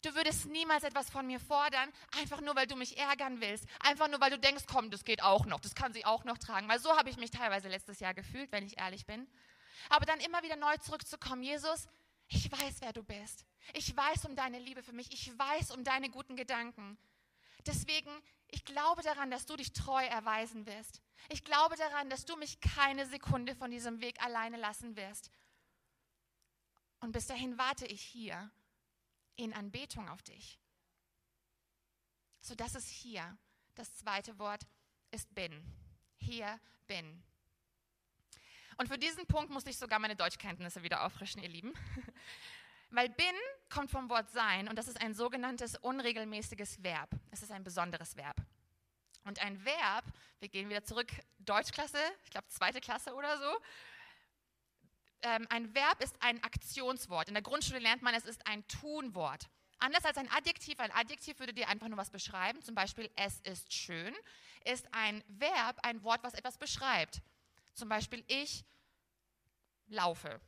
S1: Du würdest niemals etwas von mir fordern, einfach nur, weil du mich ärgern willst. Einfach nur, weil du denkst, komm, das geht auch noch, das kann sie auch noch tragen. Weil so habe ich mich teilweise letztes Jahr gefühlt, wenn ich ehrlich bin. Aber dann immer wieder neu zurückzukommen, Jesus, ich weiß, wer du bist. Ich weiß um deine Liebe für mich. Ich weiß um deine guten Gedanken. Deswegen, ich glaube daran, dass du dich treu erweisen wirst. Ich glaube daran, dass du mich keine Sekunde von diesem Weg alleine lassen wirst. Und bis dahin warte ich hier in Anbetung auf dich. So, das ist hier. Das zweite Wort ist bin. Hier bin. Und für diesen Punkt musste ich sogar meine Deutschkenntnisse wieder auffrischen, ihr Lieben. [LAUGHS] Weil bin kommt vom Wort sein und das ist ein sogenanntes unregelmäßiges Verb. Es ist ein besonderes Verb. Und ein Verb, wir gehen wieder zurück, Deutschklasse, ich glaube zweite Klasse oder so. Ähm, ein Verb ist ein Aktionswort. In der Grundschule lernt man, es ist ein Tunwort. Anders als ein Adjektiv, ein Adjektiv würde dir einfach nur was beschreiben, zum Beispiel es ist schön, ist ein Verb ein Wort, was etwas beschreibt. Zum Beispiel ich laufe.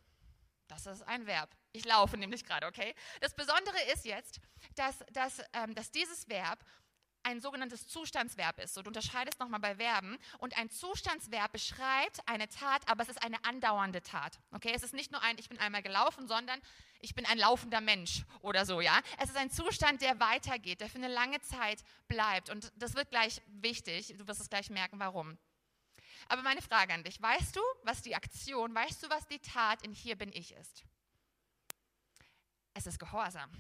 S1: Das ist ein Verb. Ich laufe [LAUGHS] nämlich gerade, okay? Das Besondere ist jetzt, dass, dass, ähm, dass dieses Verb ein sogenanntes Zustandsverb ist. So, du unterscheidest nochmal bei Verben. Und ein Zustandsverb beschreibt eine Tat, aber es ist eine andauernde Tat. Okay, es ist nicht nur ein, ich bin einmal gelaufen, sondern ich bin ein laufender Mensch oder so, ja. Es ist ein Zustand, der weitergeht, der für eine lange Zeit bleibt. Und das wird gleich wichtig. Du wirst es gleich merken, warum. Aber meine Frage an dich, weißt du, was die Aktion, weißt du, was die Tat in Hier bin ich ist? Es ist Gehorsam.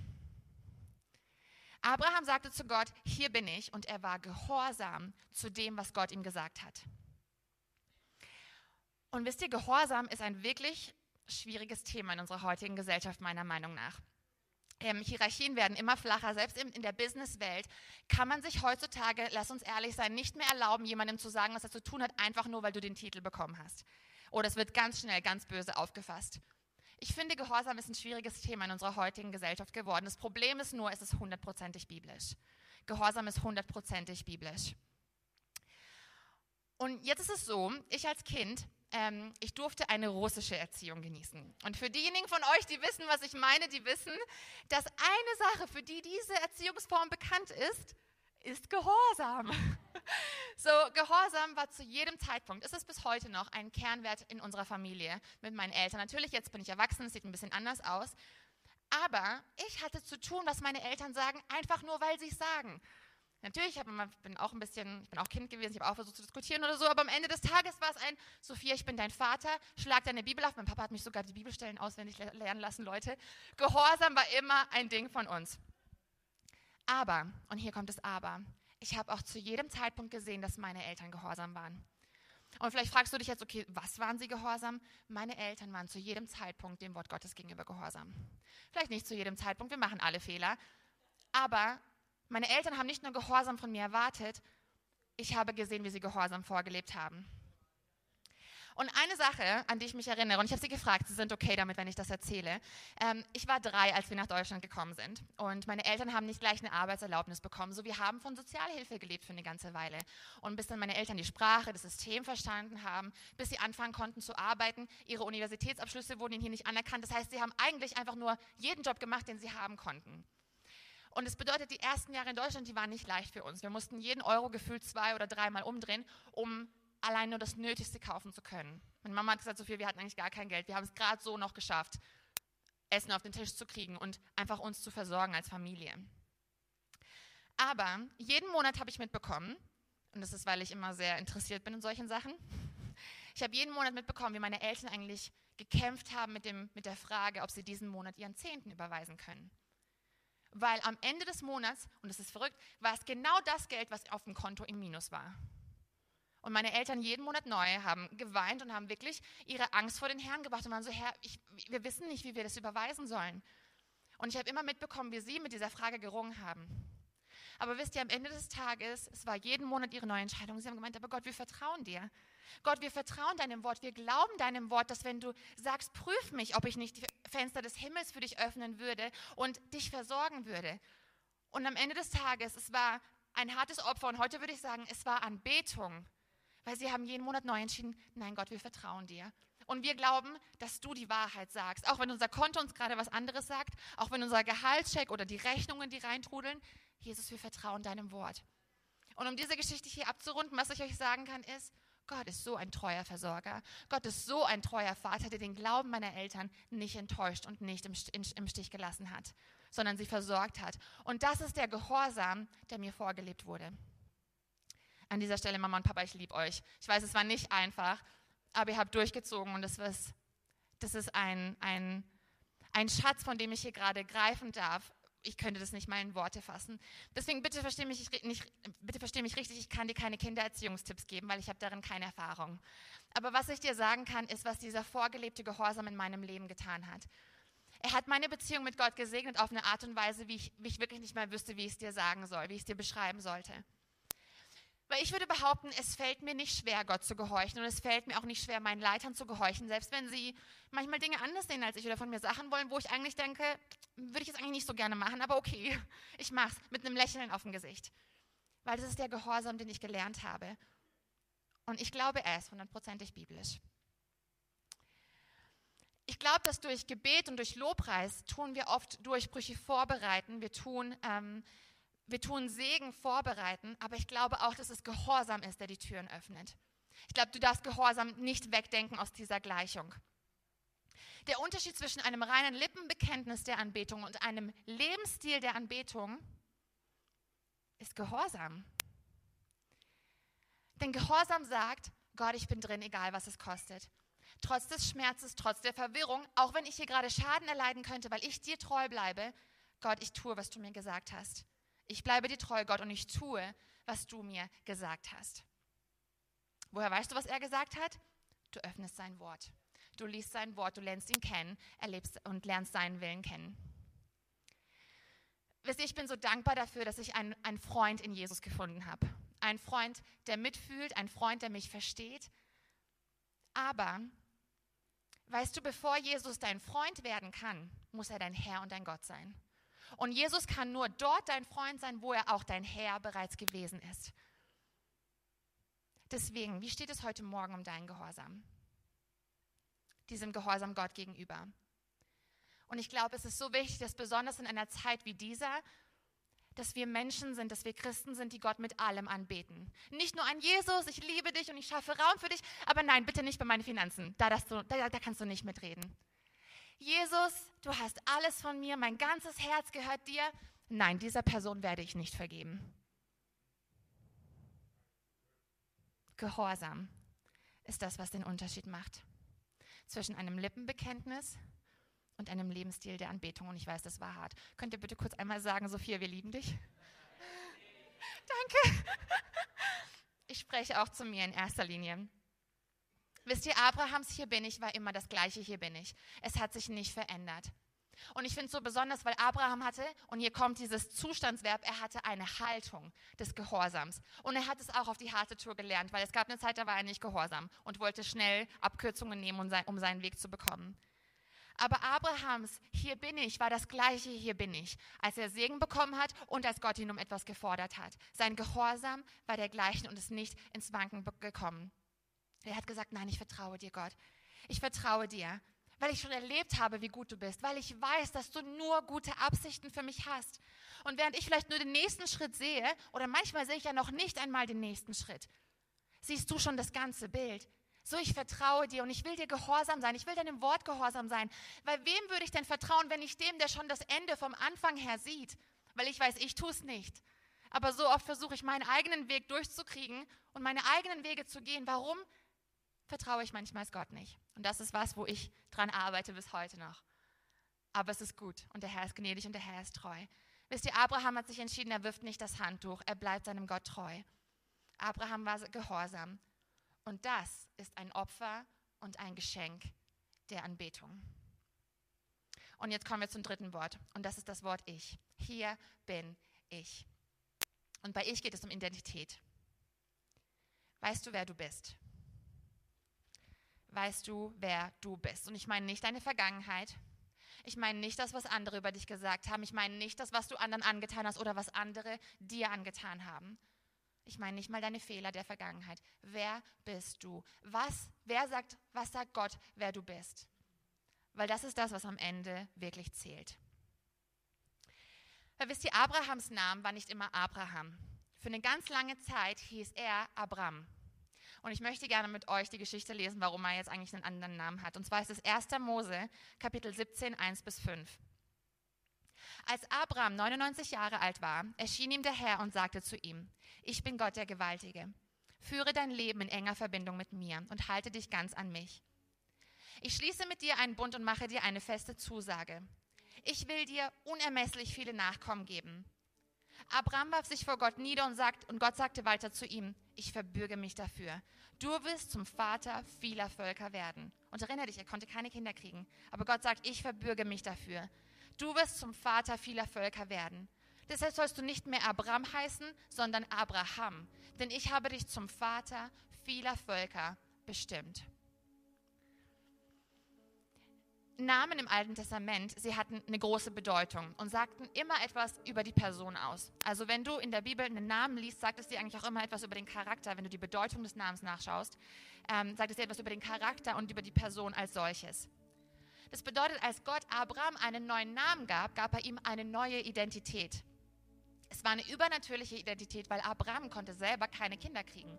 S1: Abraham sagte zu Gott, hier bin ich, und er war gehorsam zu dem, was Gott ihm gesagt hat. Und wisst ihr, Gehorsam ist ein wirklich schwieriges Thema in unserer heutigen Gesellschaft, meiner Meinung nach. Ähm, Hierarchien werden immer flacher. Selbst in, in der Businesswelt kann man sich heutzutage, lass uns ehrlich sein, nicht mehr erlauben, jemandem zu sagen, was er zu tun hat, einfach nur, weil du den Titel bekommen hast. Oder es wird ganz schnell ganz böse aufgefasst. Ich finde, Gehorsam ist ein schwieriges Thema in unserer heutigen Gesellschaft geworden. Das Problem ist nur, es ist hundertprozentig biblisch. Gehorsam ist hundertprozentig biblisch. Und jetzt ist es so, ich als Kind ähm, ich durfte eine russische Erziehung genießen. Und für diejenigen von euch, die wissen, was ich meine, die wissen, dass eine Sache, für die diese Erziehungsform bekannt ist, ist Gehorsam. [LAUGHS] [LAUGHS] So, Gehorsam war zu jedem Zeitpunkt, ist es bis heute noch ein Kernwert in unserer Familie mit meinen Eltern. Natürlich, jetzt bin ich erwachsen, es sieht ein bisschen anders aus. Aber ich hatte zu tun, was meine Eltern sagen, einfach nur, weil sie es sagen. Natürlich, ich bin auch ein bisschen, ich bin auch Kind gewesen, ich habe auch versucht zu diskutieren oder so, aber am Ende des Tages war es ein, Sophia, ich bin dein Vater, schlag deine Bibel auf. Mein Papa hat mich sogar die Bibelstellen auswendig lernen lassen, Leute. Gehorsam war immer ein Ding von uns. Aber, und hier kommt das Aber, ich habe auch zu jedem Zeitpunkt gesehen, dass meine Eltern gehorsam waren. Und vielleicht fragst du dich jetzt, okay, was waren sie gehorsam? Meine Eltern waren zu jedem Zeitpunkt dem Wort Gottes gegenüber gehorsam. Vielleicht nicht zu jedem Zeitpunkt, wir machen alle Fehler, aber meine Eltern haben nicht nur Gehorsam von mir erwartet, ich habe gesehen, wie sie Gehorsam vorgelebt haben. Und eine Sache, an die ich mich erinnere, und ich habe sie gefragt, sie sind okay damit, wenn ich das erzähle. Ähm, ich war drei, als wir nach Deutschland gekommen sind. Und meine Eltern haben nicht gleich eine Arbeitserlaubnis bekommen. So, wir haben von Sozialhilfe gelebt für eine ganze Weile. Und bis dann meine Eltern die Sprache, das System verstanden haben, bis sie anfangen konnten zu arbeiten, ihre Universitätsabschlüsse wurden ihnen hier nicht anerkannt. Das heißt, sie haben eigentlich einfach nur jeden Job gemacht, den sie haben konnten. Und es bedeutet, die ersten Jahre in Deutschland, die waren nicht leicht für uns. Wir mussten jeden Euro gefühlt zwei oder dreimal umdrehen, um allein nur das Nötigste kaufen zu können. Meine Mama hat gesagt, Sophia, wir hatten eigentlich gar kein Geld. Wir haben es gerade so noch geschafft, Essen auf den Tisch zu kriegen und einfach uns zu versorgen als Familie. Aber jeden Monat habe ich mitbekommen, und das ist, weil ich immer sehr interessiert bin in solchen Sachen, ich habe jeden Monat mitbekommen, wie meine Eltern eigentlich gekämpft haben mit, dem, mit der Frage, ob sie diesen Monat ihren Zehnten überweisen können. Weil am Ende des Monats, und das ist verrückt, war es genau das Geld, was auf dem Konto im Minus war. Und meine Eltern jeden Monat neu haben geweint und haben wirklich ihre Angst vor den Herrn gebracht und waren so, Herr, ich, wir wissen nicht, wie wir das überweisen sollen. Und ich habe immer mitbekommen, wie sie mit dieser Frage gerungen haben. Aber wisst ihr, am Ende des Tages, es war jeden Monat ihre neue Entscheidung. Sie haben gemeint, aber Gott, wir vertrauen dir. Gott, wir vertrauen deinem Wort. Wir glauben deinem Wort, dass wenn du sagst, prüf mich, ob ich nicht die Fenster des Himmels für dich öffnen würde und dich versorgen würde. Und am Ende des Tages, es war ein hartes Opfer und heute würde ich sagen, es war Anbetung weil sie haben jeden Monat neu entschieden, nein Gott, wir vertrauen dir. Und wir glauben, dass du die Wahrheit sagst. Auch wenn unser Konto uns gerade was anderes sagt, auch wenn unser Gehaltscheck oder die Rechnungen, die reintrudeln, Jesus, wir vertrauen deinem Wort. Und um diese Geschichte hier abzurunden, was ich euch sagen kann, ist, Gott ist so ein treuer Versorger. Gott ist so ein treuer Vater, der den Glauben meiner Eltern nicht enttäuscht und nicht im, Stich gelassen hat, sondern sie versorgt hat. Und das ist der Gehorsam, der mir vorgelebt wurde. An dieser Stelle, Mama und Papa, ich liebe euch. Ich weiß, es war nicht einfach, aber ihr habt durchgezogen und das ist, das ist ein, ein, ein Schatz, von dem ich hier gerade greifen darf. Ich könnte das nicht mal in Worte fassen. Deswegen bitte verstehe mich, nicht, bitte versteh mich richtig, ich kann dir keine Kindererziehungstipps geben, weil ich habe darin keine Erfahrung. Aber was ich dir sagen kann, ist, was dieser vorgelebte Gehorsam in meinem Leben getan hat. Er hat meine Beziehung mit Gott gesegnet auf eine Art und Weise, wie ich, wie ich wirklich nicht mehr wüsste, wie ich es dir sagen soll, wie ich es dir beschreiben sollte. Weil ich würde behaupten, es fällt mir nicht schwer, Gott zu gehorchen und es fällt mir auch nicht schwer, meinen Leitern zu gehorchen, selbst wenn sie manchmal Dinge anders sehen als ich oder von mir Sachen wollen, wo ich eigentlich denke, würde ich es eigentlich nicht so gerne machen, aber okay, [LAUGHS] ich mache es mit einem Lächeln auf dem Gesicht. Weil das ist der Gehorsam, den ich gelernt habe. Und ich glaube, er ist hundertprozentig biblisch. Ich glaube, dass durch Gebet und durch Lobpreis tun wir oft Durchbrüche vorbereiten. Wir tun ähm, wir tun Segen vorbereiten, aber ich glaube auch, dass es Gehorsam ist, der die Türen öffnet. Ich glaube, du darfst Gehorsam nicht wegdenken aus dieser Gleichung. Der Unterschied zwischen einem reinen Lippenbekenntnis der Anbetung und einem Lebensstil der Anbetung ist Gehorsam. Denn Gehorsam sagt, Gott, ich bin drin, egal was es kostet. Trotz des Schmerzes, trotz der Verwirrung, auch wenn ich hier gerade Schaden erleiden könnte, weil ich dir treu bleibe, Gott, ich tue, was du mir gesagt hast. Ich bleibe dir treu, Gott, und ich tue, was du mir gesagt hast. Woher weißt du, was er gesagt hat? Du öffnest sein Wort. Du liest sein Wort, du lernst ihn kennen, erlebst und lernst seinen Willen kennen. Wisst ihr, ich bin so dankbar dafür, dass ich einen, einen Freund in Jesus gefunden habe. Ein Freund, der mitfühlt, ein Freund, der mich versteht. Aber, weißt du, bevor Jesus dein Freund werden kann, muss er dein Herr und dein Gott sein. Und Jesus kann nur dort dein Freund sein, wo er auch dein Herr bereits gewesen ist. Deswegen, wie steht es heute Morgen um deinen Gehorsam? Diesem Gehorsam Gott gegenüber. Und ich glaube, es ist so wichtig, dass besonders in einer Zeit wie dieser, dass wir Menschen sind, dass wir Christen sind, die Gott mit allem anbeten. Nicht nur an Jesus, ich liebe dich und ich schaffe Raum für dich, aber nein, bitte nicht bei meinen Finanzen. Da, du, da, da kannst du nicht mitreden. Jesus, du hast alles von mir, mein ganzes Herz gehört dir. Nein, dieser Person werde ich nicht vergeben. Gehorsam ist das, was den Unterschied macht zwischen einem Lippenbekenntnis und einem Lebensstil der Anbetung. Und ich weiß, das war hart. Könnt ihr bitte kurz einmal sagen, Sophia, wir lieben dich? [LAUGHS] Danke. Ich spreche auch zu mir in erster Linie. Wisst ihr, Abrahams hier bin ich war immer das gleiche hier bin ich. Es hat sich nicht verändert.
S2: Und ich finde es so besonders, weil Abraham hatte, und hier kommt dieses Zustandsverb, er hatte eine Haltung des Gehorsams. Und er hat es auch auf die harte Tour gelernt, weil es gab eine Zeit, da war er nicht gehorsam und wollte schnell Abkürzungen nehmen, um, sein, seinen Weg zu bekommen. Aber Abrahams, hier bin ich, war das gleiche, hier bin ich, als er Segen bekommen hat und als Gott ihn um etwas gefordert hat. Sein Gehorsam war der gleiche und ist nicht ins Wanken gekommen. Er hat gesagt, nein, ich vertraue dir, Gott. Ich vertraue dir weil ich schon erlebt habe, wie gut du bist, weil ich weiß, dass du nur gute Absichten für mich hast. Und während ich vielleicht nur den nächsten Schritt sehe, oder manchmal sehe ich ja noch nicht einmal den nächsten Schritt, siehst du schon das ganze Bild. So, ich vertraue dir und ich will dir gehorsam sein. Ich will deinem Wort gehorsam sein. Weil wem würde ich denn vertrauen, wenn nicht dem, der schon das Ende vom Anfang her sieht? Weil ich weiß, ich tue es nicht. Aber so oft versuche ich meinen eigenen Weg durchzukriegen und meine eigenen Wege zu gehen. Warum? Vertraue ich manchmal Gott nicht. Und das ist was, wo ich dran arbeite bis heute noch. Aber es ist gut und der Herr ist gnädig und der Herr ist treu. Wisst ihr, Abraham hat sich entschieden, er wirft nicht das Handtuch, er bleibt seinem Gott treu. Abraham war gehorsam. Und das ist ein Opfer und ein Geschenk der Anbetung. Und jetzt kommen wir zum dritten Wort. Und das ist das Wort Ich. Hier bin ich. Und bei Ich geht es um Identität. Weißt du, wer du bist? Weißt du, wer du bist. Und ich meine nicht deine Vergangenheit. Ich meine nicht das, was andere über dich gesagt haben. Ich meine nicht das, was du anderen angetan hast oder was andere dir angetan haben. Ich meine nicht mal deine Fehler der Vergangenheit. Wer bist du? Was, wer sagt, was sagt Gott, wer du bist? Weil das ist das, was am Ende wirklich zählt. Weil wisst ihr, Abrahams Name war nicht immer Abraham. Für eine ganz lange Zeit hieß er Abram. Und ich möchte gerne mit euch die Geschichte lesen, warum er jetzt eigentlich einen anderen Namen hat. Und zwar ist es 1. Mose, Kapitel 17, 1 bis 5. Als Abraham 99 Jahre alt war, erschien ihm der Herr und sagte zu ihm, ich bin Gott der Gewaltige. Führe dein Leben in enger Verbindung mit mir und halte dich ganz an mich. Ich schließe mit dir einen Bund und mache dir eine feste Zusage. Ich will dir unermesslich viele Nachkommen geben. Abraham warf sich vor Gott nieder und, sagt, und Gott sagte weiter zu ihm, ich verbürge mich dafür. Du wirst zum Vater vieler Völker werden. Und erinnere dich, er konnte keine Kinder kriegen. Aber Gott sagt, ich verbürge mich dafür. Du wirst zum Vater vieler Völker werden. Deshalb sollst du nicht mehr Abraham heißen, sondern Abraham. Denn ich habe dich zum Vater vieler Völker bestimmt. Namen im Alten Testament, sie hatten eine große Bedeutung und sagten immer etwas über die Person aus. Also wenn du in der Bibel einen Namen liest, sagt es dir eigentlich auch immer etwas über den Charakter. Wenn du die Bedeutung des Namens nachschaust, ähm, sagt es dir etwas über den Charakter und über die Person als solches. Das bedeutet, als Gott Abraham einen neuen Namen gab, gab er ihm eine neue Identität. Es war eine übernatürliche Identität, weil Abraham konnte selber keine Kinder kriegen.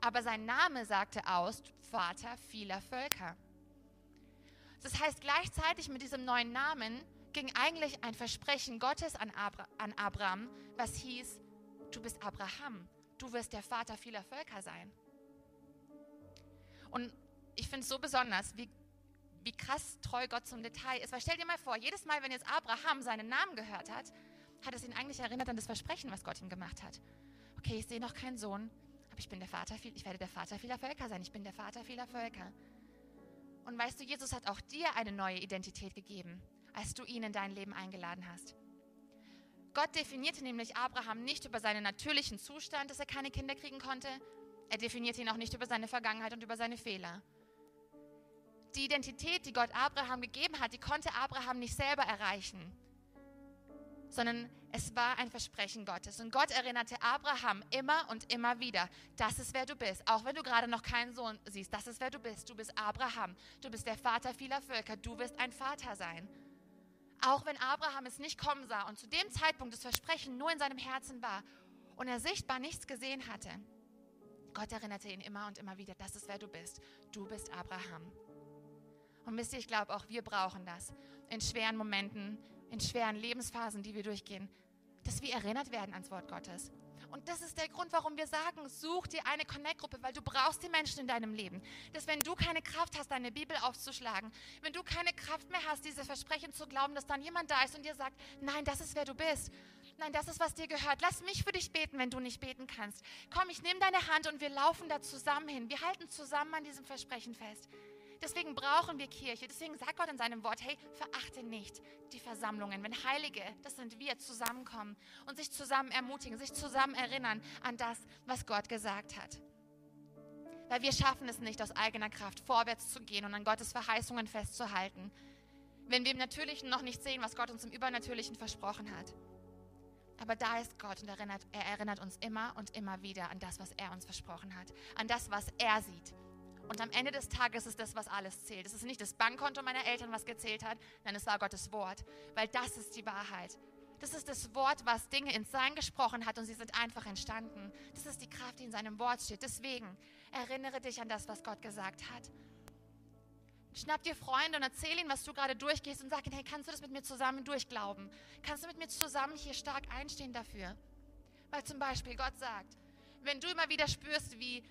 S2: Aber sein Name sagte aus, Vater vieler Völker. Das heißt, gleichzeitig mit diesem neuen Namen ging eigentlich ein Versprechen Gottes an, Abra an Abraham, was hieß, du bist Abraham, du wirst der Vater vieler Völker sein. Und ich finde es so besonders, wie, wie krass treu Gott zum Detail ist. Weil stell dir mal vor, jedes Mal, wenn jetzt Abraham seinen Namen gehört hat, hat es ihn eigentlich erinnert an das Versprechen, was Gott ihm gemacht hat. Okay, ich sehe noch keinen Sohn, aber ich bin der Vater, ich werde der Vater vieler Völker sein. Ich bin der Vater vieler Völker. Und weißt du, Jesus hat auch dir eine neue Identität gegeben, als du ihn in dein Leben eingeladen hast. Gott definierte nämlich Abraham nicht über seinen natürlichen Zustand, dass er keine Kinder kriegen konnte. Er definierte ihn auch nicht über seine Vergangenheit und über seine Fehler. Die Identität, die Gott Abraham gegeben hat, die konnte Abraham nicht selber erreichen sondern es war ein Versprechen Gottes. Und Gott erinnerte Abraham immer und immer wieder, das ist wer du bist. Auch wenn du gerade noch keinen Sohn siehst, das ist wer du bist. Du bist Abraham, du bist der Vater vieler Völker, du wirst ein Vater sein. Auch wenn Abraham es nicht kommen sah und zu dem Zeitpunkt das Versprechen nur in seinem Herzen war und er sichtbar nichts gesehen hatte, Gott erinnerte ihn immer und immer wieder, das ist wer du bist. Du bist Abraham. Und wisst ihr, ich glaube, auch wir brauchen das. In schweren Momenten, in schweren Lebensphasen, die wir durchgehen, dass wir erinnert werden ans Wort Gottes. Und das ist der Grund, warum wir sagen, such dir eine Connect-Gruppe, weil du brauchst die Menschen in deinem Leben. Dass wenn du keine Kraft hast, deine Bibel aufzuschlagen, wenn du keine Kraft mehr hast, diese Versprechen zu glauben, dass dann jemand da ist und dir sagt, nein, das ist wer du bist. Nein, das ist, was dir gehört. Lass mich für dich beten, wenn du nicht beten kannst. Komm, ich nehme deine Hand und wir laufen da zusammen hin. Wir halten zusammen an diesem Versprechen fest Deswegen brauchen wir Kirche. Deswegen sagt Gott in seinem Wort, hey, verachte nicht die Versammlungen. Wenn Heilige, das sind wir, zusammenkommen und sich zusammen ermutigen, sich zusammen erinnern an das, was Gott gesagt hat. Weil wir schaffen es nicht, aus eigener Kraft vorwärts zu gehen und an Gottes Verheißungen festzuhalten, wenn wir im Natürlichen noch nicht sehen, was Gott uns im Übernatürlichen versprochen hat. Aber da ist Gott und erinnert, er erinnert uns immer und immer wieder an das, was er uns versprochen hat, an das, was er sieht. Und am Ende des Tages ist das, was alles zählt. Es ist nicht das Bankkonto meiner Eltern, was gezählt hat, nein, es war Gottes Wort, weil das ist die Wahrheit. Das ist das Wort, was Dinge ins Sein gesprochen hat und sie sind einfach entstanden. Das ist die Kraft, die in seinem Wort steht. Deswegen erinnere dich an das, was Gott gesagt hat. Schnapp dir Freunde und erzähl ihnen, was du gerade durchgehst und sag ihnen, hey, kannst du das mit mir zusammen durchglauben? Kannst du mit mir zusammen hier stark einstehen dafür? Weil zum Beispiel Gott sagt, wenn du immer wieder spürst, wie,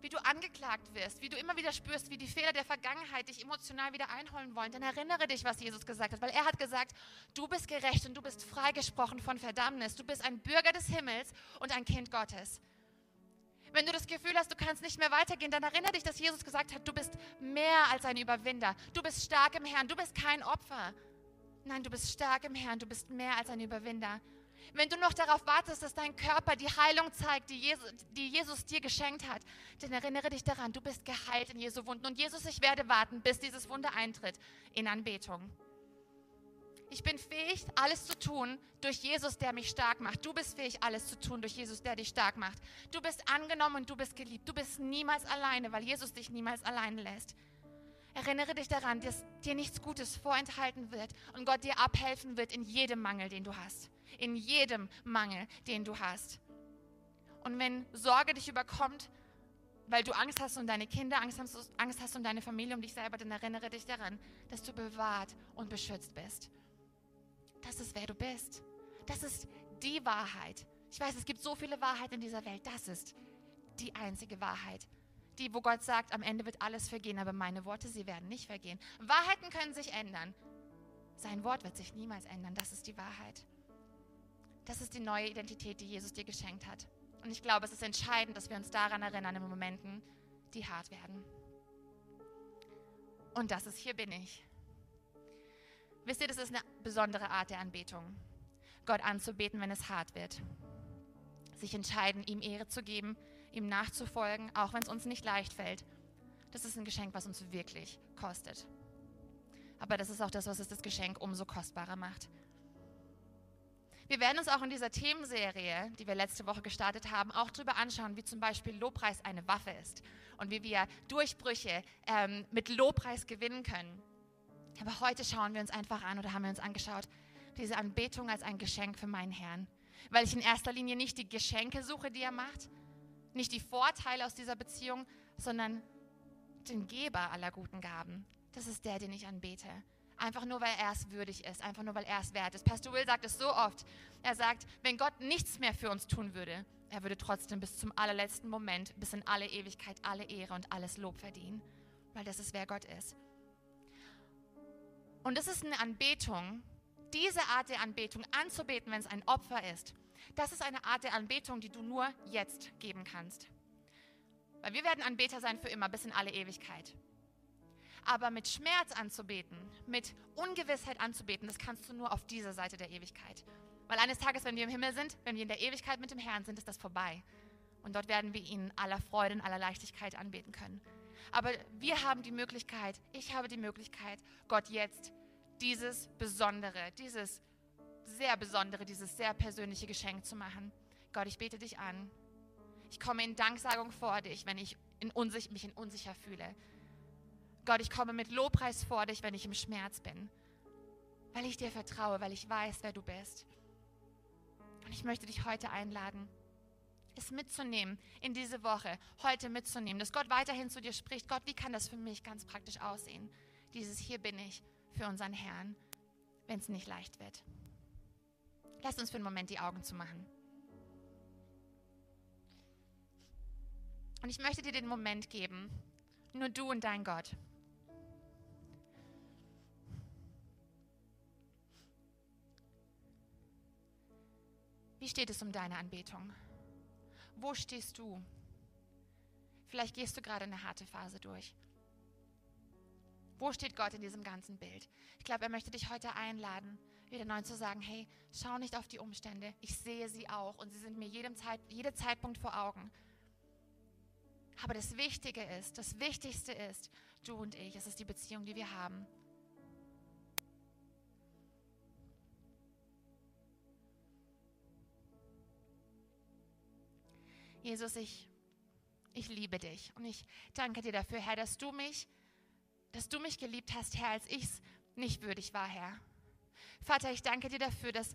S2: wie du angeklagt wirst, wie du immer wieder spürst, wie die Fehler der Vergangenheit dich emotional wieder einholen wollen, dann erinnere dich, was Jesus gesagt hat. Weil er hat gesagt, du bist gerecht und du bist freigesprochen von Verdammnis. Du bist ein Bürger des Himmels und ein Kind Gottes. Wenn du das Gefühl hast, du kannst nicht mehr weitergehen, dann erinnere dich, dass Jesus gesagt hat, du bist mehr als ein Überwinder. Du bist stark im Herrn. Du bist kein Opfer. Nein, du bist stark im Herrn. Du bist mehr als ein Überwinder. Wenn du noch darauf wartest, dass dein Körper die Heilung zeigt, die Jesus, die Jesus, dir geschenkt hat, dann erinnere dich daran, du bist geheilt in Jesu Wunden. Und Jesus, ich werde warten, bis dieses Wunder eintritt in Anbetung. Ich bin fähig, alles zu tun durch Jesus, der mich stark macht. Du bist fähig, alles zu tun durch Jesus, der dich stark macht. Du bist angenommen und du bist geliebt. Du bist niemals alleine, weil Jesus dich niemals alleine lässt. Erinnere dich daran, dass dir nichts Gutes vorenthalten wird und Gott dir abhelfen wird in jedem Mangel, den du hast. In jedem Mangel, den du hast. Und wenn Sorge dich überkommt, weil du Angst hast um deine Kinder, Angst hast, Angst hast um deine Familie, um dich selber, dann erinnere dich daran, dass du bewahrt und beschützt bist. Das ist, wer du bist. Das ist die Wahrheit. Ich weiß, es gibt so viele Wahrheiten in dieser Welt. Das ist die einzige Wahrheit. Die, wo Gott sagt, am Ende wird alles vergehen, aber meine Worte, sie werden nicht vergehen. Wahrheiten können sich ändern. Sein Wort wird sich niemals ändern. Das ist die Wahrheit. Das ist die neue Identität, die Jesus dir geschenkt hat. Und ich glaube, es ist entscheidend, dass wir uns daran erinnern in Momenten, die hart werden. Und das ist, hier bin ich. Wisst ihr, das ist eine besondere Art der Anbetung. Gott anzubeten, wenn es hart wird. Sich entscheiden, ihm Ehre zu geben, ihm nachzufolgen, auch wenn es uns nicht leicht fällt. Das ist ein Geschenk, was uns wirklich kostet. Aber das ist auch das, was es das Geschenk umso kostbarer macht. Wir werden uns auch in dieser Themenserie, die wir letzte Woche gestartet haben, auch darüber anschauen, wie zum Beispiel Lobpreis eine Waffe ist und wie wir Durchbrüche ähm, mit Lobpreis gewinnen können. Aber heute schauen wir uns einfach an oder haben wir uns angeschaut, diese Anbetung als ein Geschenk für meinen Herrn. Weil ich in erster Linie nicht die Geschenke suche, die er macht, nicht die Vorteile aus dieser Beziehung, sondern den Geber aller guten Gaben. Das ist der, den ich anbete. Einfach nur, weil er es würdig ist, einfach nur, weil er es wert ist. Pastor Will sagt es so oft. Er sagt, wenn Gott nichts mehr für uns tun würde, er würde trotzdem bis zum allerletzten Moment, bis in alle Ewigkeit, alle Ehre und alles Lob verdienen. Weil das ist, wer Gott ist. Und das ist eine Anbetung, diese Art der Anbetung anzubeten, wenn es ein Opfer ist. Das ist eine Art der Anbetung, die du nur jetzt geben kannst. Weil wir werden Anbeter sein für immer, bis in alle Ewigkeit. Aber mit Schmerz anzubeten, mit Ungewissheit anzubeten, das kannst du nur auf dieser Seite der Ewigkeit. Weil eines Tages, wenn wir im Himmel sind, wenn wir in der Ewigkeit mit dem Herrn sind, ist das vorbei. Und dort werden wir ihn aller Freude und aller Leichtigkeit anbeten können. Aber wir haben die Möglichkeit, ich habe die Möglichkeit, Gott jetzt dieses Besondere, dieses sehr Besondere, dieses sehr persönliche Geschenk zu machen. Gott, ich bete dich an. Ich komme in Danksagung vor dich, wenn ich in mich in unsicher fühle. Gott, ich komme mit Lobpreis vor dich, wenn ich im Schmerz bin. Weil ich dir vertraue, weil ich weiß, wer du bist. Und ich möchte dich heute einladen, es mitzunehmen in diese Woche, heute mitzunehmen, dass Gott weiterhin zu dir spricht. Gott, wie kann das für mich ganz praktisch aussehen? Dieses Hier bin ich für unseren Herrn, wenn es nicht leicht wird. Lass uns für einen Moment die Augen zu machen. Und ich möchte dir den Moment geben, nur du und dein Gott. Wie steht es um deine Anbetung? Wo stehst du? Vielleicht gehst du gerade eine harte Phase durch. Wo steht Gott in diesem ganzen Bild? Ich glaube, er möchte dich heute einladen, wieder neu zu sagen, hey, schau nicht auf die Umstände, ich sehe sie auch und sie sind mir jedem Zeit, jeder Zeitpunkt vor Augen. Aber das Wichtige ist, das Wichtigste ist, du und ich, es ist die Beziehung, die wir haben. Jesus, ich, ich liebe dich und ich danke dir dafür, Herr, dass du mich, dass du mich geliebt hast, Herr, als ich es nicht würdig war, Herr. Vater, ich danke dir dafür, dass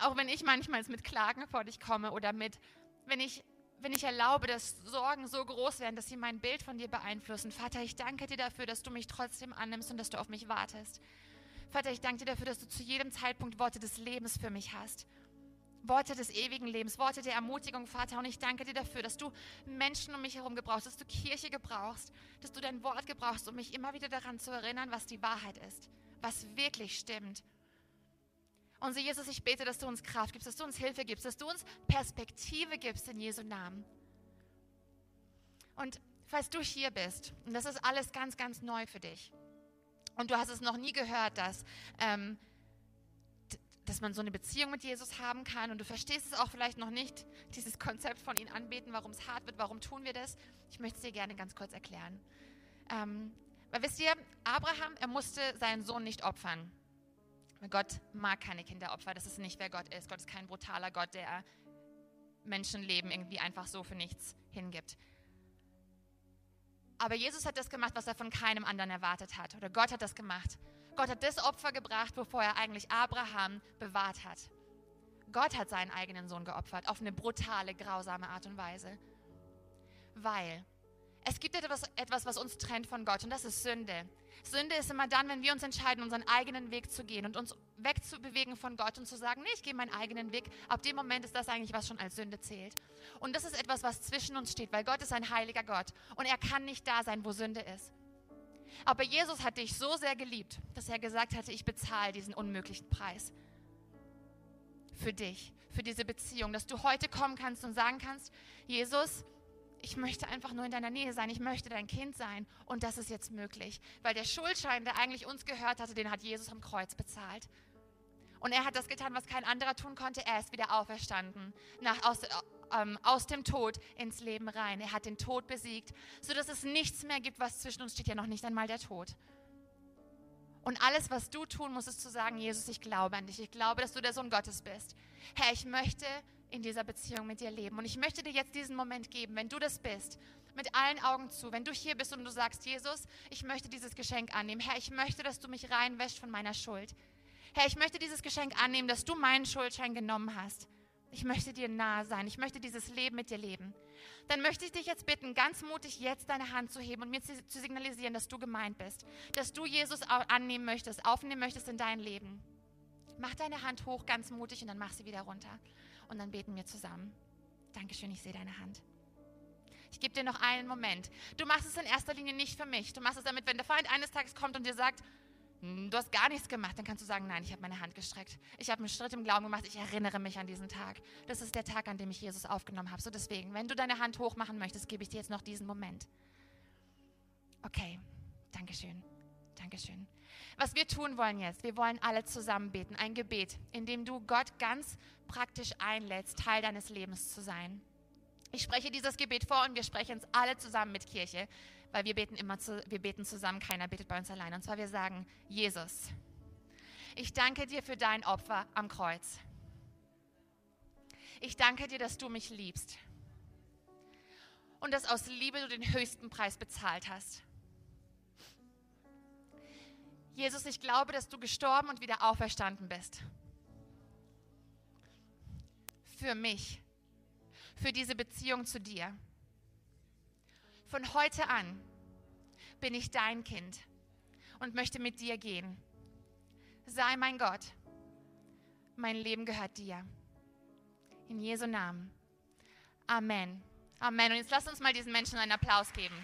S2: auch wenn ich manchmal mit Klagen vor dich komme oder mit, wenn ich, wenn ich erlaube, dass Sorgen so groß werden, dass sie mein Bild von dir beeinflussen. Vater, ich danke dir dafür, dass du mich trotzdem annimmst und dass du auf mich wartest. Vater, ich danke dir dafür, dass du zu jedem Zeitpunkt Worte des Lebens für mich hast. Worte des ewigen Lebens, Worte der Ermutigung, Vater. Und ich danke dir dafür, dass du Menschen um mich herum gebrauchst, dass du Kirche gebrauchst, dass du dein Wort gebrauchst, um mich immer wieder daran zu erinnern, was die Wahrheit ist, was wirklich stimmt. Und so, Jesus, ich bete, dass du uns Kraft gibst, dass du uns Hilfe gibst, dass du uns Perspektive gibst in Jesu Namen. Und falls du hier bist, und das ist alles ganz, ganz neu für dich, und du hast es noch nie gehört, dass ähm, dass man so eine Beziehung mit Jesus haben kann und du verstehst es auch vielleicht noch nicht, dieses Konzept von ihn anbeten, warum es hart wird, warum tun wir das. Ich möchte es dir gerne ganz kurz erklären. Ähm, weil wisst ihr, Abraham, er musste seinen Sohn nicht opfern. Gott mag keine Kinderopfer, das ist nicht, wer Gott ist. Gott ist kein brutaler Gott, der Menschenleben irgendwie einfach so für nichts hingibt. Aber Jesus hat das gemacht, was er von keinem anderen erwartet hat. Oder Gott hat das gemacht, Gott hat das Opfer gebracht, bevor er eigentlich Abraham bewahrt hat. Gott hat seinen eigenen Sohn geopfert, auf eine brutale, grausame Art und Weise. Weil es gibt etwas, etwas, was uns trennt von Gott und das ist Sünde. Sünde ist immer dann, wenn wir uns entscheiden, unseren eigenen Weg zu gehen und uns wegzubewegen von Gott und zu sagen, nee, ich gehe meinen eigenen Weg. Ab dem Moment ist das eigentlich, was schon als Sünde zählt. Und das ist etwas, was zwischen uns steht, weil Gott ist ein heiliger Gott und er kann nicht da sein, wo Sünde ist. Aber Jesus hat dich so sehr geliebt, dass er gesagt hatte, ich bezahle diesen unmöglichen Preis. Für dich, für diese Beziehung, dass du heute kommen kannst und sagen kannst, Jesus, ich möchte einfach nur in deiner Nähe sein, ich möchte dein Kind sein und das ist jetzt möglich, weil der Schuldschein, der eigentlich uns gehört hatte, den hat Jesus am Kreuz bezahlt. Und er hat das getan, was kein anderer tun konnte. Er ist wieder auferstanden, nach, aus, ähm, aus dem Tod ins Leben rein. Er hat den Tod besiegt, sodass es nichts mehr gibt, was zwischen uns steht, ja noch nicht einmal der Tod. Und alles, was du tun musst, ist zu sagen, Jesus, ich glaube an dich. Ich glaube, dass du der Sohn Gottes bist. Herr, ich möchte in dieser Beziehung mit dir leben. Und ich möchte dir jetzt diesen Moment geben, wenn du das bist, mit allen Augen zu, wenn du hier bist und du sagst, Jesus, ich möchte dieses Geschenk annehmen. Herr, ich möchte, dass du mich reinwäschst von meiner Schuld. Herr, ich möchte dieses Geschenk annehmen, dass du meinen Schuldschein genommen hast. Ich möchte dir nahe sein. Ich möchte dieses Leben mit dir leben. Dann möchte ich dich jetzt bitten, ganz mutig jetzt deine Hand zu heben und mir zu, signalisieren, dass du gemeint bist. Dass du Jesus annehmen möchtest, aufnehmen möchtest in dein Leben. Mach deine Hand hoch, ganz mutig, und dann mach sie wieder runter. Und dann beten wir zusammen. Dankeschön, ich sehe deine Hand. Ich gebe dir noch einen Moment. Du machst es in erster Linie nicht für mich. Du machst es damit, wenn der Feind eines Tages kommt und dir sagt, du hast gar nichts gemacht, dann kannst du sagen, nein, ich habe meine Hand gestreckt. Ich habe einen Schritt im Glauben gemacht, ich erinnere mich an diesen Tag. Das ist der Tag, an dem ich Jesus aufgenommen habe. So deswegen, wenn du deine Hand hochmachen möchtest, gebe ich dir jetzt noch diesen Moment. Okay, Dankeschön. Dankeschön. Was wir tun wollen jetzt, wir wollen alle zusammen beten, ein Gebet, in dem du Gott ganz praktisch einlädst, Teil deines Lebens zu sein. Ich spreche dieses Gebet vor und wir sprechen es alle zusammen mit Kirche weil wir beten immer zu, wir beten zusammen, keiner betet bei uns allein. Und zwar wir sagen, Jesus, ich danke dir für dein Opfer am Kreuz. Ich danke dir, dass du mich liebst und dass aus Liebe du den höchsten Preis bezahlt hast. Jesus, ich glaube, dass du gestorben und wieder auferstanden bist. Für mich, für diese Beziehung zu dir. Von heute an bin ich dein Kind und möchte mit dir gehen. Sei mein Gott. Mein Leben gehört dir. In Jesu Namen. Amen. Amen. Und jetzt lass uns mal diesen Menschen einen Applaus geben.